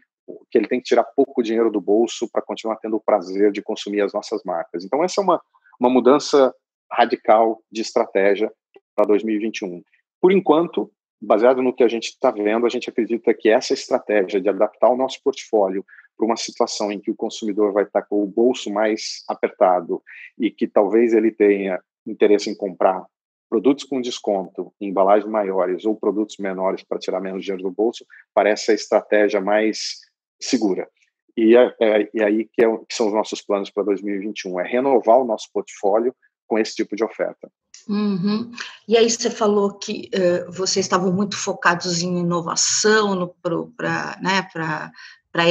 que ele tem que tirar pouco dinheiro do bolso para continuar tendo o prazer de consumir as nossas marcas. Então essa é uma uma mudança radical de estratégia para 2021. Por enquanto, baseado no que a gente está vendo, a gente acredita que essa estratégia de adaptar o nosso portfólio para uma situação em que o consumidor vai estar com o bolso mais apertado e que talvez ele tenha interesse em comprar produtos com desconto, embalagens maiores ou produtos menores para tirar menos dinheiro do bolso, parece a estratégia mais segura. E é, é, aí que, é, que são os nossos planos para 2021, é renovar o nosso portfólio com esse tipo de oferta. Uhum. E aí você falou que uh, vocês estavam muito focados em inovação para né,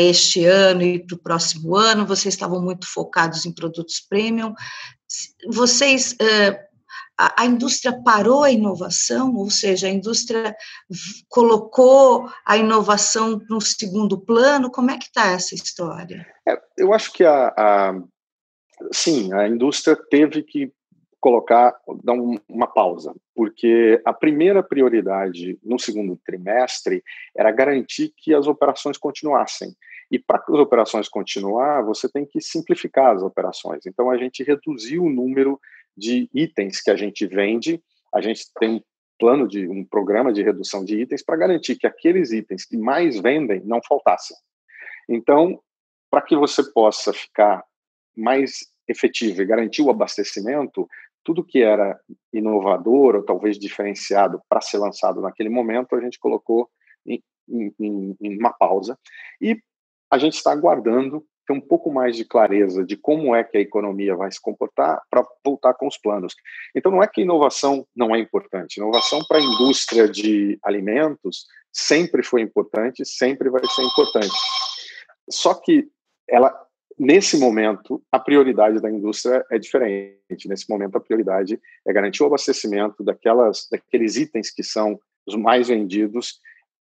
este ano e para o próximo ano, vocês estavam muito focados em produtos premium. Vocês, uh, a, a, indústria parou a inovação, ou seja, a indústria colocou a inovação no segundo plano. Como é que está essa história? É, eu acho que a, a, sim, a indústria teve que colocar, dar um, uma pausa, porque a primeira prioridade no segundo trimestre era garantir que as operações continuassem. E para as operações continuar, você tem que simplificar as operações. Então a gente reduziu o número de itens que a gente vende. A gente tem um plano de um programa de redução de itens para garantir que aqueles itens que mais vendem não faltassem. Então, para que você possa ficar mais efetivo e garantir o abastecimento, tudo que era inovador ou talvez diferenciado para ser lançado naquele momento, a gente colocou em, em, em uma pausa. E a gente está aguardando ter um pouco mais de clareza de como é que a economia vai se comportar para voltar com os planos. Então, não é que inovação não é importante. Inovação para a indústria de alimentos sempre foi importante, sempre vai ser importante. Só que ela Nesse momento, a prioridade da indústria é diferente. Nesse momento, a prioridade é garantir o abastecimento daquelas, daqueles itens que são os mais vendidos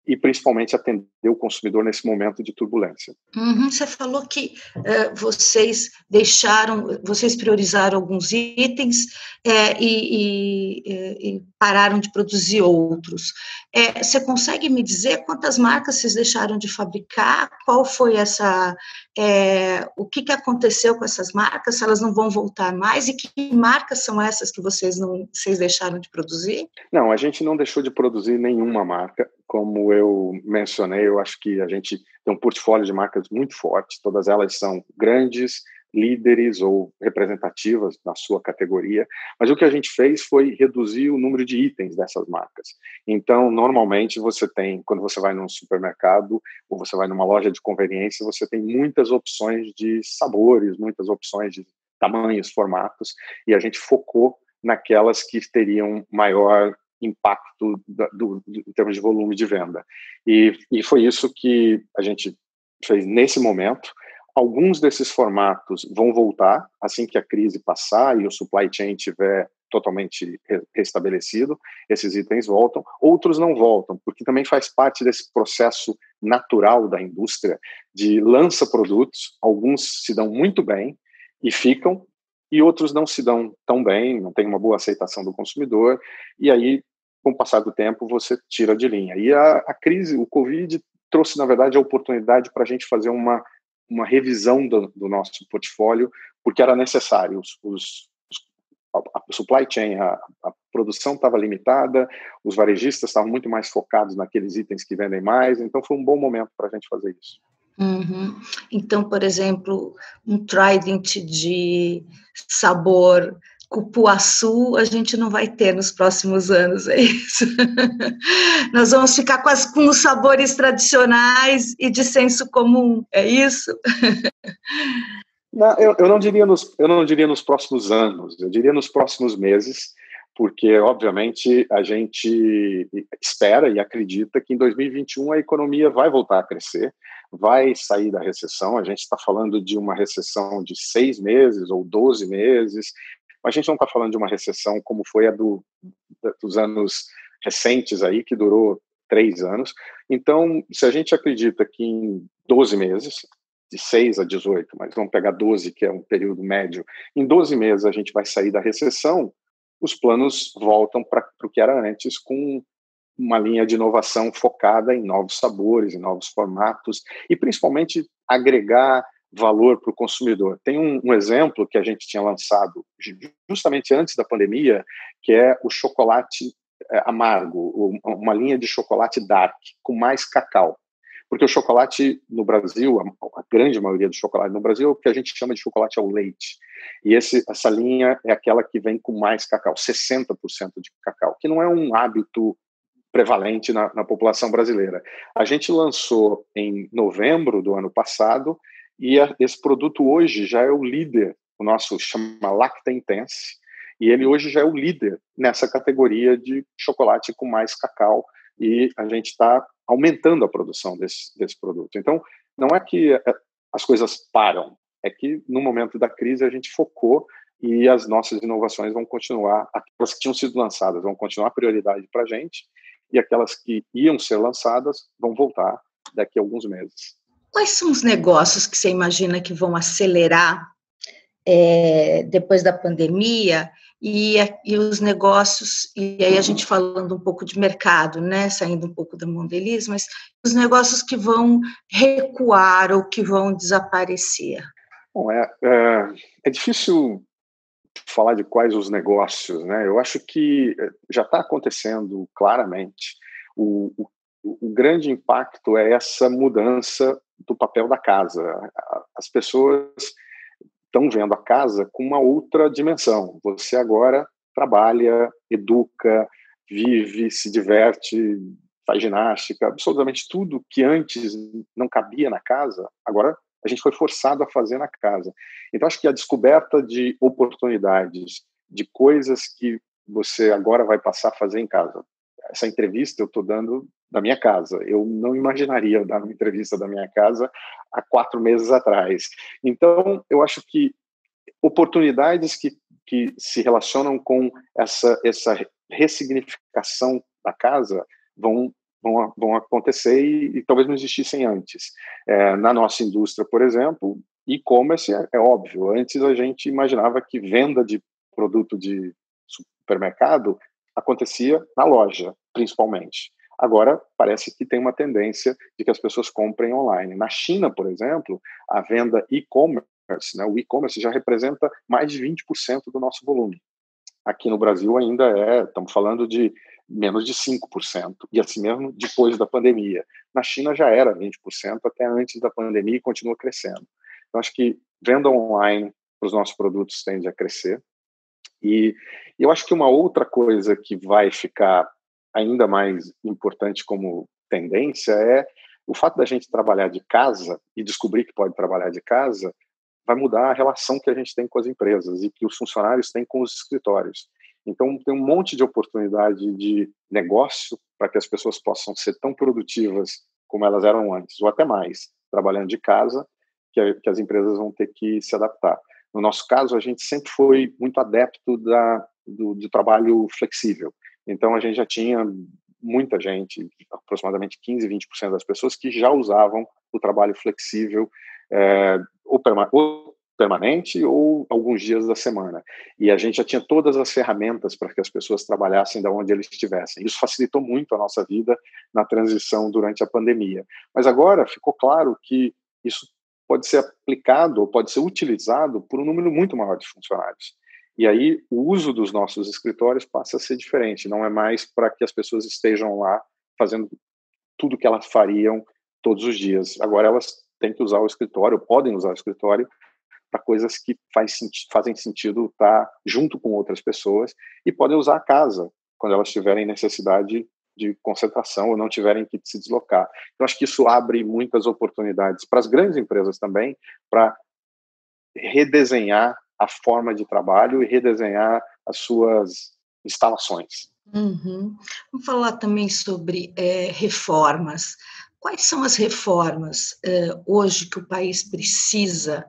e principalmente atender o consumidor nesse momento de turbulência. Uhum, você falou que uh, vocês deixaram, vocês priorizaram alguns itens é, e, e, e, pararam de produzir outros. É, você consegue me dizer quantas marcas vocês deixaram de fabricar? Qual foi essa, é, o que, que aconteceu com essas marcas? Se elas não vão voltar mais e que marcas são essas que vocês não, vocês deixaram de produzir? Não, a gente não deixou de produzir nenhuma marca como eu mencionei, eu acho que a gente tem um portfólio de marcas muito forte, todas elas são grandes, líderes ou representativas na sua categoria, mas o que a gente fez foi reduzir o número de itens dessas marcas. Então, normalmente você tem, quando você vai num supermercado ou você vai numa loja de conveniência, você tem muitas opções de sabores, muitas opções de tamanhos, formatos, e a gente focou naquelas que teriam maior impacto do, do, em termos de volume de venda. E, e foi isso que a gente fez nesse momento. Alguns desses formatos vão voltar assim que a crise passar e o supply chain estiver totalmente restabelecido, esses itens voltam, outros não voltam, porque também faz parte desse processo natural da indústria de lança produtos, alguns se dão muito bem e ficam, e outros não se dão tão bem, não tem uma boa aceitação do consumidor, e aí, com o passar do tempo, você tira de linha. E a, a crise, o Covid, trouxe, na verdade, a oportunidade para a gente fazer uma, uma revisão do, do, nosso portfólio, porque era necessário. Os, os, a supply chain, a, a produção estava limitada, os varejistas estavam muito mais focados naqueles itens que vendem mais, então foi um bom momento para a gente fazer isso. Uhum. Então, por exemplo, um Trident de sabor cupuaçu a gente não vai ter nos próximos anos, é isso. Nós vamos ficar com, as, com os sabores tradicionais e de senso comum, é isso? Não, eu, eu, não diria nos, eu não diria nos próximos anos, eu diria nos próximos meses, porque, obviamente, a gente espera e acredita que em 2021 a economia vai voltar a crescer, vai sair da recessão. A gente está falando de uma recessão de seis meses ou 12 meses, a gente não está falando de uma recessão como foi a do, dos anos recentes aí, que durou três anos. Então, se a gente acredita que em 12 meses, de 6 a 18, mas vamos pegar 12, que é um período médio, em 12 meses a gente vai sair da recessão, os planos voltam para o que era antes, com uma linha de inovação focada em novos sabores, em novos formatos, e principalmente agregar valor para o consumidor. Tem um, um, exemplo que a gente tinha lançado justamente antes da pandemia, que é o chocolate é, amargo, uma linha de chocolate dark, com mais cacau. Porque o chocolate no Brasil, a, grande maioria do chocolate no Brasil é o que a gente chama de chocolate ao leite. E esse, essa linha é aquela que vem com mais cacau, 60% de cacau, que não é um hábito prevalente na, na população brasileira. A gente lançou em novembro do ano passado e a, esse produto hoje já é o líder, o nosso chama Lacta Intense, e ele hoje já é o líder nessa categoria de chocolate com mais cacau, e a gente está aumentando a produção desse, desse produto. Então, não é que é, as coisas param, é que no momento da crise a gente focou e as nossas inovações vão continuar, aquelas que tinham sido lançadas vão continuar prioridade para a gente, e aquelas que iam ser lançadas vão voltar daqui a alguns meses. Quais são os negócios que você imagina que vão acelerar é, depois da pandemia e, e, os negócios, e aí a gente falando um pouco de mercado, né, saindo um pouco da Mondeliz, mas os negócios que vão recuar ou que vão desaparecer? Bom, é, é, é difícil falar de quais os negócios, né? Eu acho que é, já está acontecendo claramente. O, o, o grande impacto é essa mudança do papel da casa. As pessoas estão vendo a casa com uma outra dimensão. Você agora trabalha, educa, vive, se diverte, faz ginástica, absolutamente tudo que antes não cabia na casa, agora a gente foi forçado a fazer na casa. Então acho que a descoberta de oportunidades, de coisas que você agora vai passar a fazer em casa. Essa entrevista eu estou dando da minha casa. Eu não imaginaria dar uma entrevista da minha casa há quatro meses atrás. Então, eu acho que oportunidades que, que se relacionam com essa, essa ressignificação da casa vão, vão, vão acontecer e, e talvez não existissem antes. É, na nossa indústria, por exemplo, e-commerce é, é óbvio. Antes a gente imaginava que venda de produto de supermercado acontecia na loja, principalmente. Agora, parece que tem uma tendência de que as pessoas comprem online. Na China, por exemplo, a venda e-commerce, né, o e-commerce já representa mais de 20% do nosso volume. Aqui no Brasil ainda é, estamos falando de menos de 5%, e assim mesmo depois da pandemia. Na China já era 20% até antes da pandemia e continua crescendo. Então, acho que venda online para os nossos produtos tende a crescer. E eu acho que uma outra coisa que vai ficar ainda mais importante como tendência é o fato da gente trabalhar de casa e descobrir que pode trabalhar de casa vai mudar a relação que a gente tem com as empresas e que os funcionários têm com os escritórios. Então, tem um monte de oportunidade de negócio para que as pessoas possam ser tão produtivas como elas eram antes, ou até mais, trabalhando de casa, que, que as empresas vão ter que se adaptar. No nosso caso, a gente sempre foi muito adepto da, do, do trabalho flexível. Então, a gente já tinha muita gente, aproximadamente 15, 20% das pessoas que já usavam o trabalho flexível é, ou, perma ou, permanente ou alguns dias da semana. E a gente já tinha todas as ferramentas para que as pessoas trabalhassem da onde eles estivessem. Isso facilitou muito a nossa vida na transição durante a pandemia. Mas agora ficou claro que isso pode ser aplicado ou pode ser utilizado por um número muito maior de funcionários. E aí o uso dos nossos escritórios passa a ser diferente, não é mais para que as pessoas estejam lá fazendo tudo que elas fariam todos os dias. Agora elas têm que usar o escritório, podem usar o escritório para coisas que faz, fazem sentido estar junto com outras pessoas e podem usar a casa quando elas tiverem necessidade de concentração ou não tiverem que se deslocar. Então, acho que isso abre muitas oportunidades para as grandes empresas também para redesenhar a forma de trabalho e redesenhar as suas instalações. Uhum. Vamos falar também sobre é, reformas. Quais são as reformas é, hoje que o país precisa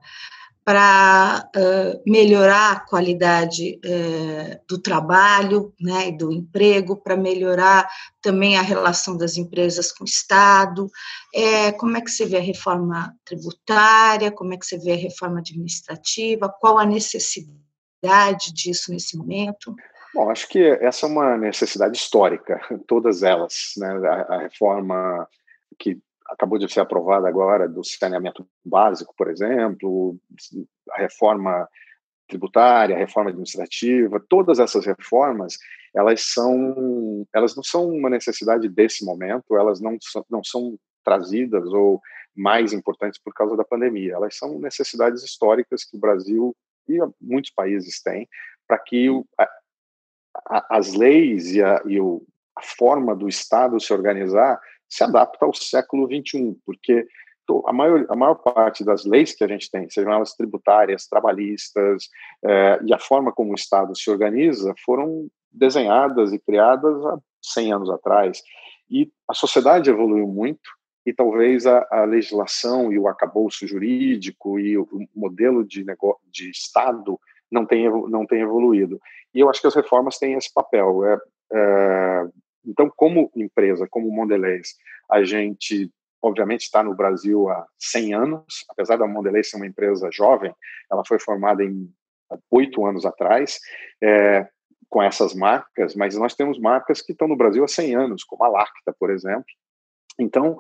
para uh, melhorar a qualidade uh, do trabalho né, e do emprego, para melhorar também a relação das empresas com o Estado. É, como é que você vê a reforma tributária? Como é que você vê a reforma administrativa? Qual a necessidade disso nesse momento? Bom, acho que essa é uma necessidade histórica, todas elas. Né? A, a reforma que acabou de ser aprovada agora do saneamento básico, por exemplo, a reforma tributária, a reforma administrativa, todas essas reformas, elas são, elas não são uma necessidade desse momento, elas não são, não são trazidas ou mais importantes por causa da pandemia, elas são necessidades históricas que o Brasil e muitos países têm para que o, a, a, as leis e, a, e o, a forma do Estado se organizar se adapta ao século XXI, porque a maior, a maior parte das leis que a gente tem, sejam elas tributárias, trabalhistas, eh, e a forma como o Estado se organiza, foram desenhadas e criadas há 100 anos atrás. E a sociedade evoluiu muito, e talvez a, a legislação e o acabouço jurídico e o modelo de, negócio, de Estado não tenha, não tenha evoluído. E eu acho que as reformas têm esse papel. É, é então, como empresa, como Mondelez, a gente obviamente está no Brasil há 100 anos, apesar da Mondelez ser uma empresa jovem, ela foi formada em oito anos atrás, é, com essas marcas, mas nós temos marcas que estão no Brasil há 100 anos, como a Lacta, por exemplo. Então,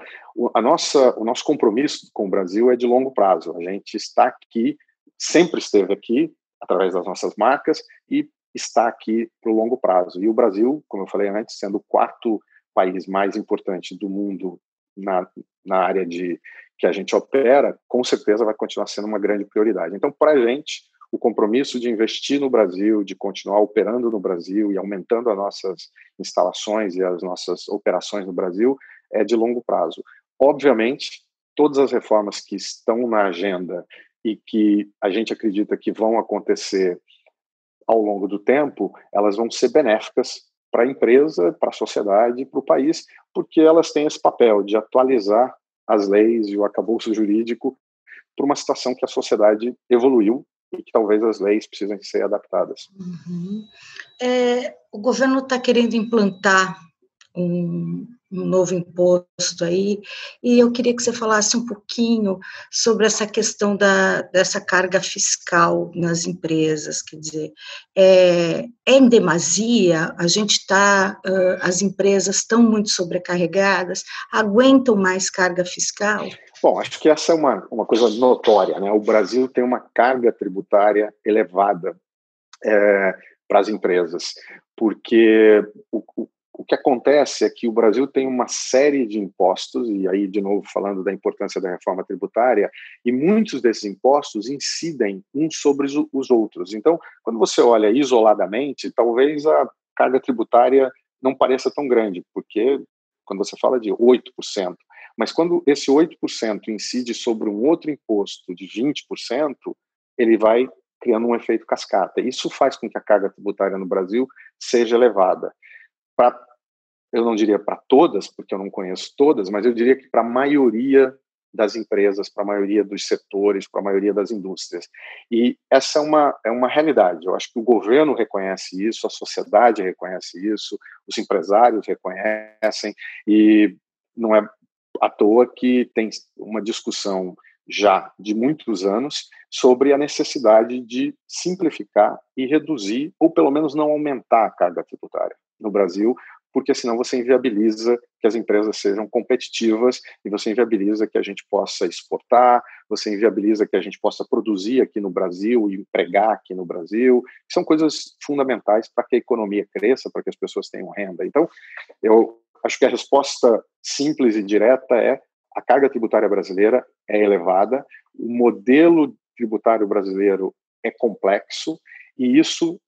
a nossa, o nosso compromisso com o Brasil é de longo prazo. A gente está aqui, sempre esteve aqui, através das nossas marcas, e está aqui para o longo prazo. E o Brasil, como eu falei antes, sendo o quarto país mais importante do mundo na, na área de que a gente opera, com certeza vai continuar sendo uma grande prioridade. Então, para a gente, o compromisso de investir no Brasil, de continuar operando no Brasil e aumentando as nossas instalações e as nossas operações no Brasil é de longo prazo. Obviamente, todas as reformas que estão na agenda e que a gente acredita que vão acontecer ao longo do tempo, elas vão ser benéficas para a empresa, para a sociedade, para o país, porque elas têm esse papel de atualizar as leis e o acabouço jurídico para uma situação que a sociedade evoluiu e que talvez as leis precisem ser adaptadas. Uhum. É, o governo está querendo implantar um, um novo imposto aí, e eu queria que você falasse um pouquinho sobre essa questão da, dessa carga fiscal nas empresas, quer dizer, é, é em demasia, a gente está, uh, as empresas estão muito sobrecarregadas, aguentam mais carga fiscal? Bom, acho que essa é uma, uma coisa notória, né? O Brasil tem uma carga tributária elevada é, para as empresas, porque o, o que acontece é que o Brasil tem uma série de impostos, e aí, de novo, falando da importância da reforma tributária, e muitos desses impostos incidem uns sobre os outros. Então, quando você olha isoladamente, talvez a carga tributária não pareça tão grande, porque quando você fala de 8%, mas quando esse 8% incide sobre um outro imposto de 20%, ele vai criando um efeito cascata. Isso faz com que a carga tributária no Brasil seja elevada. Para eu não diria para todas, porque eu não conheço todas, mas eu diria que para a maioria das empresas, para a maioria dos setores, para a maioria das indústrias. E essa é uma, é uma realidade. Eu acho que o governo reconhece isso, a sociedade reconhece isso, os empresários reconhecem, e não é à toa que tem uma discussão já de muitos anos sobre a necessidade de simplificar e reduzir, ou pelo menos não aumentar a carga tributária no Brasil, porque senão você inviabiliza que as empresas sejam competitivas e você inviabiliza que a gente possa exportar, você inviabiliza que a gente possa produzir aqui no Brasil e empregar aqui no Brasil. São coisas fundamentais para que a economia cresça, para que as pessoas tenham renda. Então, eu acho que a resposta simples e direta é a carga tributária brasileira é elevada, o modelo tributário brasileiro é complexo e isso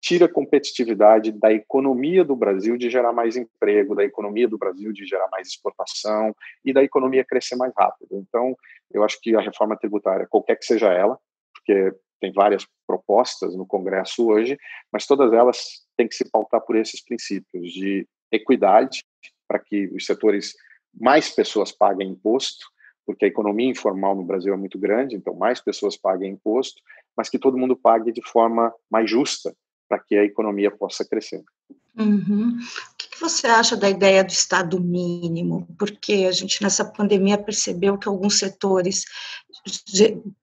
tira a competitividade da economia do Brasil de gerar mais emprego, da economia do Brasil de gerar mais exportação e da economia crescer mais rápido. Então, eu acho que a reforma tributária, qualquer que seja ela, porque tem várias propostas no Congresso hoje, mas todas elas têm que se pautar por esses princípios de equidade, para que os setores mais pessoas paguem imposto, porque a economia informal no Brasil é muito grande, então mais pessoas paguem imposto, mas que todo mundo pague de forma mais justa, para que a economia possa crescer. Uhum. O que você acha da ideia do Estado mínimo? Porque a gente nessa pandemia percebeu que alguns setores,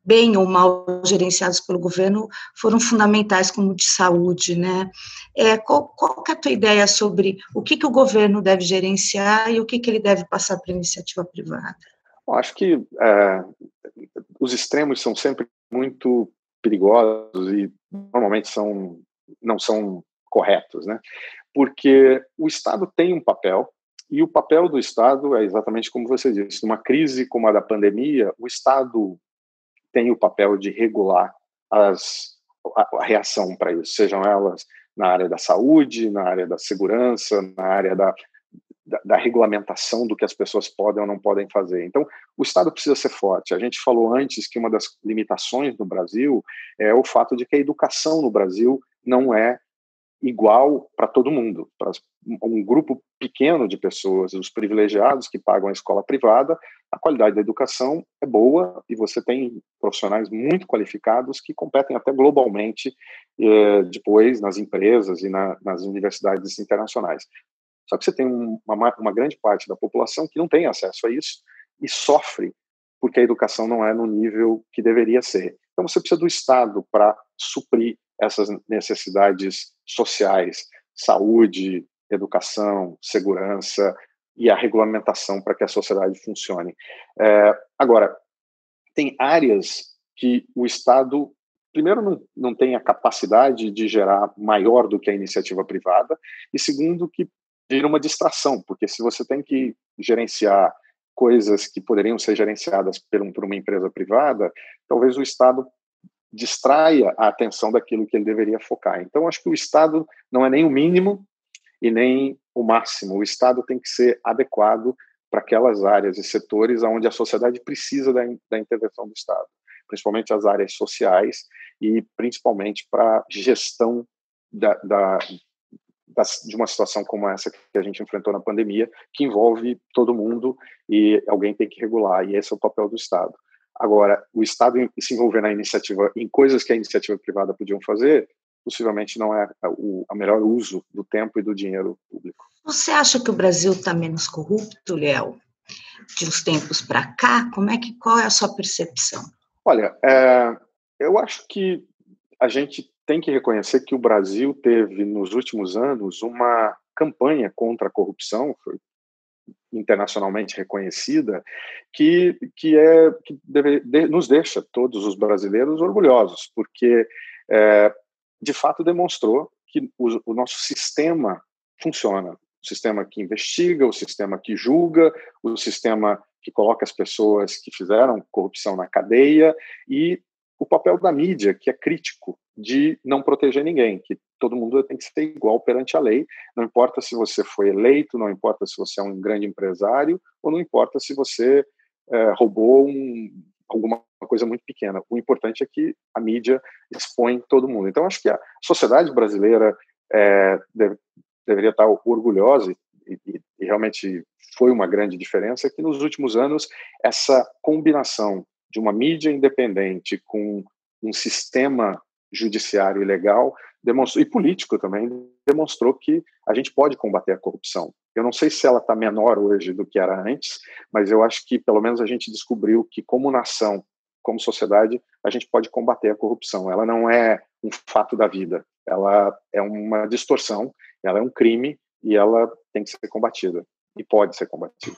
bem ou mal gerenciados pelo governo, foram fundamentais, como o de saúde, né? É, qual, qual é a tua ideia sobre o que, que o governo deve gerenciar e o que, que ele deve passar para a iniciativa privada? Eu acho que é, os extremos são sempre muito perigosos e normalmente são não são corretos, né? Porque o Estado tem um papel e o papel do Estado é exatamente como você disse, numa crise como a da pandemia, o Estado tem o papel de regular as, a, a reação para isso, sejam elas na área da saúde, na área da segurança, na área da, da, da, regulamentação do que as pessoas podem ou não podem fazer. Então, o Estado precisa ser forte. A gente falou antes que uma das limitações no Brasil é o fato de que a educação no Brasil não é igual para todo mundo. Para um grupo pequeno de pessoas, os privilegiados que pagam a escola privada, a qualidade da educação é boa e você tem profissionais muito qualificados que competem até globalmente eh, depois nas empresas e na, nas universidades internacionais. Só que você tem uma, uma grande parte da população que não tem acesso a isso e sofre porque a educação não é no nível que deveria ser. Então você precisa do Estado para suprir essas necessidades sociais, saúde, educação, segurança e a regulamentação para que a sociedade funcione. É, agora, tem áreas que o Estado, primeiro, não, não tem a capacidade de gerar maior do que a iniciativa privada, e segundo, que vira uma distração, porque se você tem que gerenciar coisas que poderiam ser gerenciadas por, um, por uma empresa privada, talvez o Estado distraia a atenção daquilo que ele deveria focar. Então, acho que o Estado não é nem o mínimo e nem o máximo. O Estado tem que ser adequado para aquelas áreas e setores onde a sociedade precisa da, da intervenção do Estado, principalmente as áreas sociais e principalmente para gestão da, da, de uma situação como essa que a gente enfrentou na pandemia, que envolve todo mundo e alguém tem que regular, e esse é o papel do Estado. Agora, o Estado se envolver na iniciativa em coisas que a iniciativa privada podiam fazer, possivelmente não é o a melhor uso do tempo e do dinheiro público. Você acha que o Brasil está menos corrupto, Léo, de uns tempos para cá? Como é que qual é a sua percepção? Olha, é, eu acho que a gente tem que reconhecer que o Brasil teve nos últimos anos uma campanha contra a corrupção, foi internacionalmente reconhecida, que, que, é, que deve, de, nos deixa, todos os brasileiros, orgulhosos, porque é, de fato demonstrou que o, o nosso sistema funciona. O sistema que investiga, o sistema que julga, o sistema que coloca as pessoas que fizeram corrupção na cadeia e o papel da mídia, que é crítico, de não proteger ninguém, que todo mundo tem que ser igual perante a lei, não importa se você foi eleito, não importa se você é um grande empresário, ou não importa se você é, roubou um, alguma coisa muito pequena. O importante é que a mídia expõe todo mundo. Então, acho que a sociedade brasileira é, deve, deveria estar orgulhosa, e, e realmente foi uma grande diferença, é que nos últimos anos essa combinação de uma mídia independente com um sistema judiciário e legal demonstrou, e político também, demonstrou que a gente pode combater a corrupção. Eu não sei se ela está menor hoje do que era antes, mas eu acho que pelo menos a gente descobriu que, como nação, como sociedade, a gente pode combater a corrupção. Ela não é um fato da vida, ela é uma distorção, ela é um crime e ela tem que ser combatida e pode ser combatida.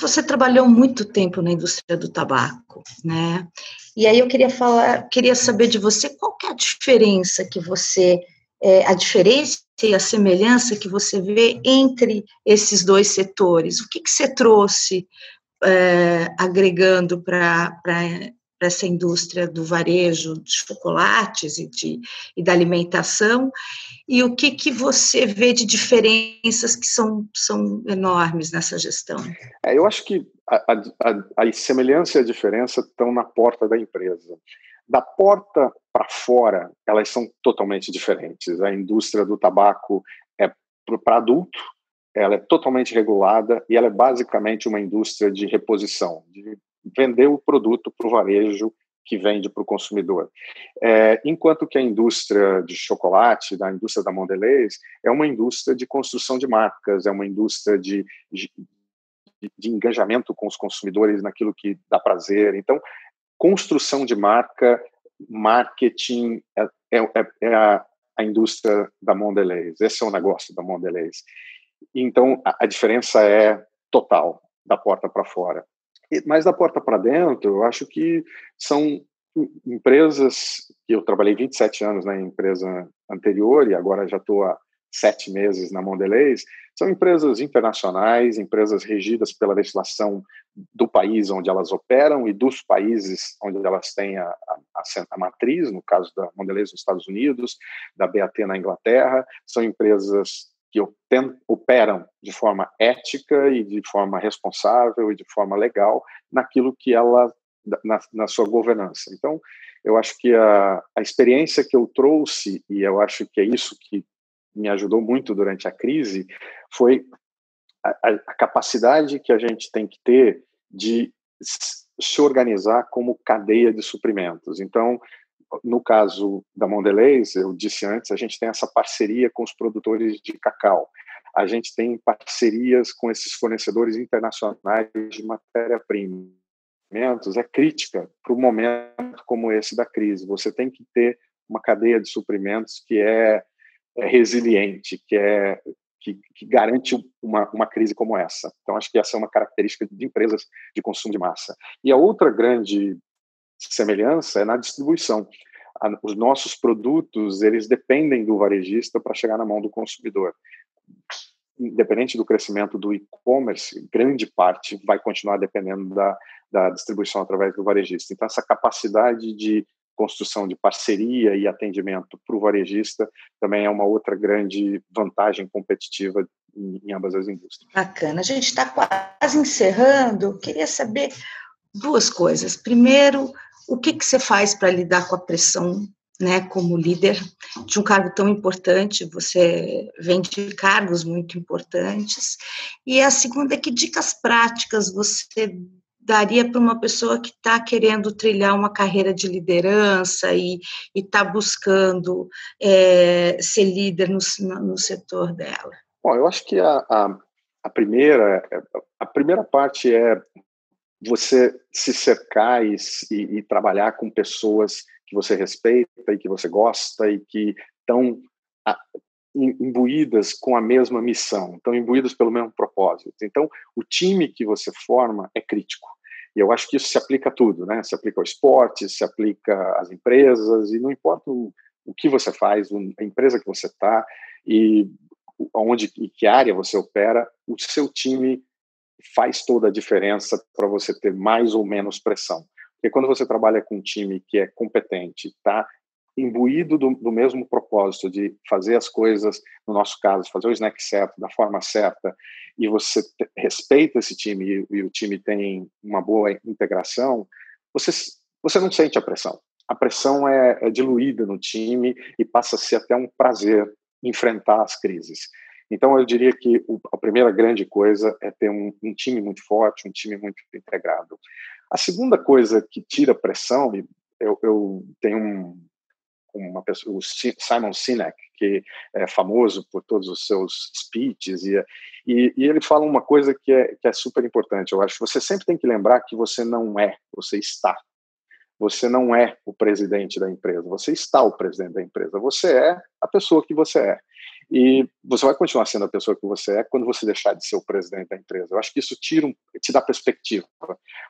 Você trabalhou muito tempo na indústria do tabaco, né? E aí eu queria falar, queria saber de você qual é a diferença que você, é, a diferença e a semelhança que você vê entre esses dois setores. O que, que você trouxe é, agregando para para essa indústria do varejo de chocolates e, de, e da alimentação, e o que, que você vê de diferenças que são, são enormes nessa gestão? É, eu acho que a, a, a semelhança e a diferença estão na porta da empresa. Da porta para fora, elas são totalmente diferentes. A indústria do tabaco é para adulto, ela é totalmente regulada e ela é basicamente uma indústria de reposição, de vender o produto para o varejo que vende para o consumidor. É, enquanto que a indústria de chocolate, da indústria da Mondelez, é uma indústria de construção de marcas, é uma indústria de, de, de engajamento com os consumidores naquilo que dá prazer. Então, construção de marca, marketing é, é, é, é a, a, indústria da Mondelez. Esse é o negócio da Mondelez. Então, a, a diferença é total, da porta para fora. Mas da porta para dentro, eu acho que são empresas que eu trabalhei 27 anos na empresa anterior e agora já estou há sete meses na Mondelez, são empresas internacionais, empresas regidas pela legislação do país onde elas operam e dos países onde elas têm a, a, a matriz, no caso da Mondelez nos Estados Unidos, da BAT na Inglaterra, são empresas que operam de forma ética e de forma responsável e de forma legal naquilo que ela na, na sua governança. Então, eu acho que a, a experiência que eu trouxe e eu acho que é isso que me ajudou muito durante a crise foi a, a capacidade que a gente tem que ter de se organizar como cadeia de suprimentos. Então, no caso da Mondelez, eu disse antes, a gente tem essa parceria com os produtores de cacau. A gente tem parcerias com esses fornecedores internacionais de matéria-prima. É crítica para um momento como esse da crise. Você tem que ter uma cadeia de suprimentos que é, é resiliente, que é que, que, garante uma, uma crise como essa. Então, acho que essa é uma característica de empresas de consumo de massa. E a outra grande semelhança é na distribuição. Os nossos produtos, eles dependem do varejista para chegar na mão do consumidor. Independente do crescimento do e-commerce, grande parte vai continuar dependendo da, da distribuição através do varejista. Então, essa capacidade de construção de parceria e atendimento para o varejista também é uma outra grande vantagem competitiva em, ambas as indústrias. Bacana. A gente está quase encerrando. Queria saber duas coisas. Primeiro, o que, que você faz para lidar com a pressão, né, como líder de um cargo tão importante? Você vem de cargos muito importantes. E a segunda é que dicas práticas você daria para uma pessoa que está querendo trilhar uma carreira de liderança e está buscando é, ser líder no, no setor dela? Bom, eu acho que a, a, a primeira a primeira parte é você se cercar e, e, e, trabalhar com pessoas que você respeita e que você gosta e que estão imbuídas com a mesma missão, estão imbuídas pelo mesmo propósito. Então, o time que você forma é crítico. E eu acho que isso se aplica a tudo, né? Se aplica ao esporte, se aplica às empresas, e não importa o, o que você faz, a empresa que você está e onde e que área você opera, o seu time faz toda a diferença para você ter mais ou menos pressão. Porque quando você trabalha com um time que é competente, está imbuído do, do, mesmo propósito de fazer as coisas, no nosso caso, fazer o snack certo, da forma certa, e você respeita esse time e, e, o time tem uma boa integração, você, você não sente a pressão. A pressão é, é diluída no time e passa a ser até um prazer enfrentar as crises. Então, eu diria que a primeira grande coisa é ter um, um, time muito forte, um time muito integrado. A segunda coisa que tira pressão, eu, eu tenho um, uma pessoa, o Simon Sinek, que é famoso por todos os seus speeches, e, e, e, ele fala uma coisa que é, que é super importante, eu acho. Você sempre tem que lembrar que você não é, você está. Você não é o presidente da empresa, você está o presidente da empresa, você é a pessoa que você é. E você vai continuar sendo a pessoa que você é quando você deixar de ser o presidente da empresa. Eu acho que isso tira um, te dá perspectiva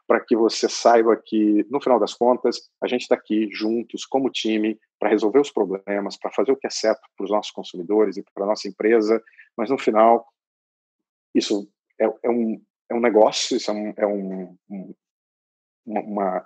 para que você saiba que, no final das contas, a gente está aqui juntos, como time, para resolver os problemas, para fazer o que é certo para os nossos consumidores e para a nossa empresa, mas no final, isso é, é um, é um negócio, isso é um, é um, um uma,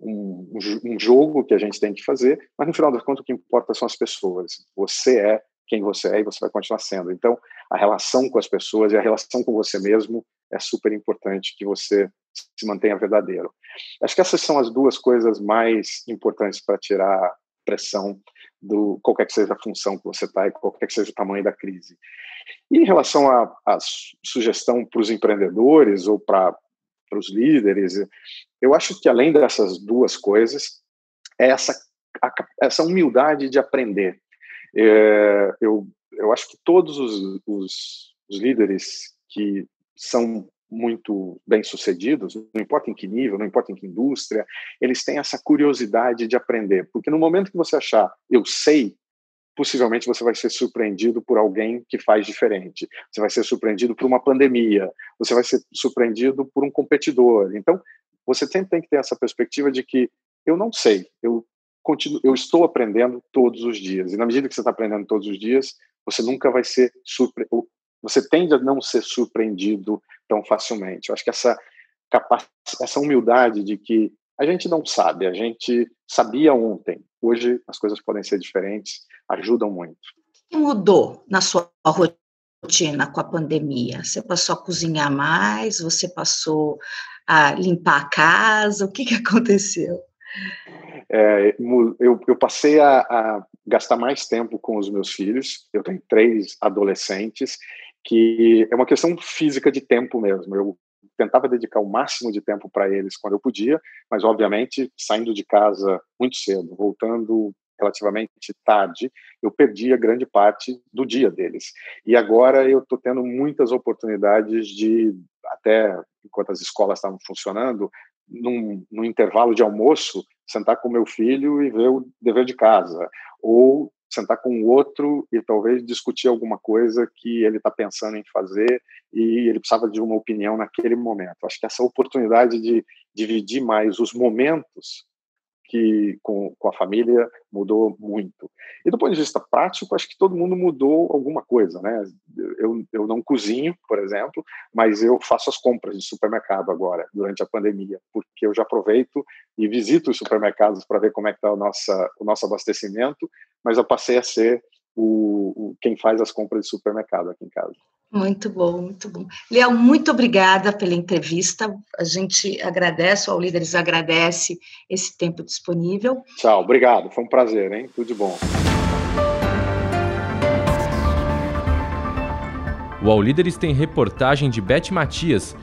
um, um, jogo que a gente tem que fazer, mas no final das contas o que importa são as pessoas. Você é quem você é e você vai continuar sendo. Então, a relação com as pessoas e a relação com você mesmo é super importante que você se mantenha verdadeiro. Acho que essas são as duas coisas mais importantes para tirar pressão do qualquer que seja a função que você está e qualquer que seja o tamanho da crise. E em relação à sugestão para os empreendedores ou para os líderes, eu acho que além dessas duas coisas, é essa, essa humildade de aprender. É, eu, eu acho que todos os, os, os líderes que são muito bem sucedidos, não importa em que nível, não importa em que indústria, eles têm essa curiosidade de aprender, porque no momento que você achar eu sei, possivelmente você vai ser surpreendido por alguém que faz diferente. Você vai ser surpreendido por uma pandemia, você vai ser surpreendido por um competidor. Então, você sempre tem que ter essa perspectiva de que eu não sei, eu continuo, eu estou aprendendo todos os dias. E na medida que você está aprendendo todos os dias, você nunca vai ser surpre... você tende a não ser surpreendido tão facilmente. Eu acho que essa capac... essa humildade de que a gente não sabe, a gente sabia ontem, hoje as coisas podem ser diferentes, ajudam muito. O que mudou na sua rotina com a pandemia? Você passou a cozinhar mais? Você passou a limpar a casa? O que, que aconteceu? É, eu, eu, passei a, a, gastar mais tempo com os meus filhos. Eu tenho três adolescentes, que é uma questão física de tempo mesmo. Eu tentava dedicar o máximo de tempo para eles quando eu podia, mas obviamente saindo de casa muito cedo, voltando relativamente tarde, eu perdia grande parte do dia deles. E agora eu estou tendo muitas oportunidades de, até enquanto as escolas estavam funcionando, num, num intervalo de almoço, sentar com meu filho e ver o dever de casa, ou sentar com o outro e talvez discutir alguma coisa que ele está pensando em fazer e ele precisava de uma opinião naquele momento. Acho que essa oportunidade de dividir mais os momentos que com, com a família mudou muito. E do ponto de vista prático, acho que todo mundo mudou alguma coisa, né? Eu, eu não cozinho, por exemplo, mas eu faço as compras de supermercado agora, durante a pandemia, porque eu já aproveito e visito os supermercados para ver como é que está o, nossa, o nosso abastecimento, mas eu passei a ser o, o, quem faz as compras de supermercado aqui em casa. Muito bom, muito bom. Leal, muito obrigada pela entrevista. A gente agradece, o Líderes agradece esse tempo disponível. Tchau, obrigado. Foi um prazer, hein? Tudo de bom. O All Líderes tem reportagem de Beth Matias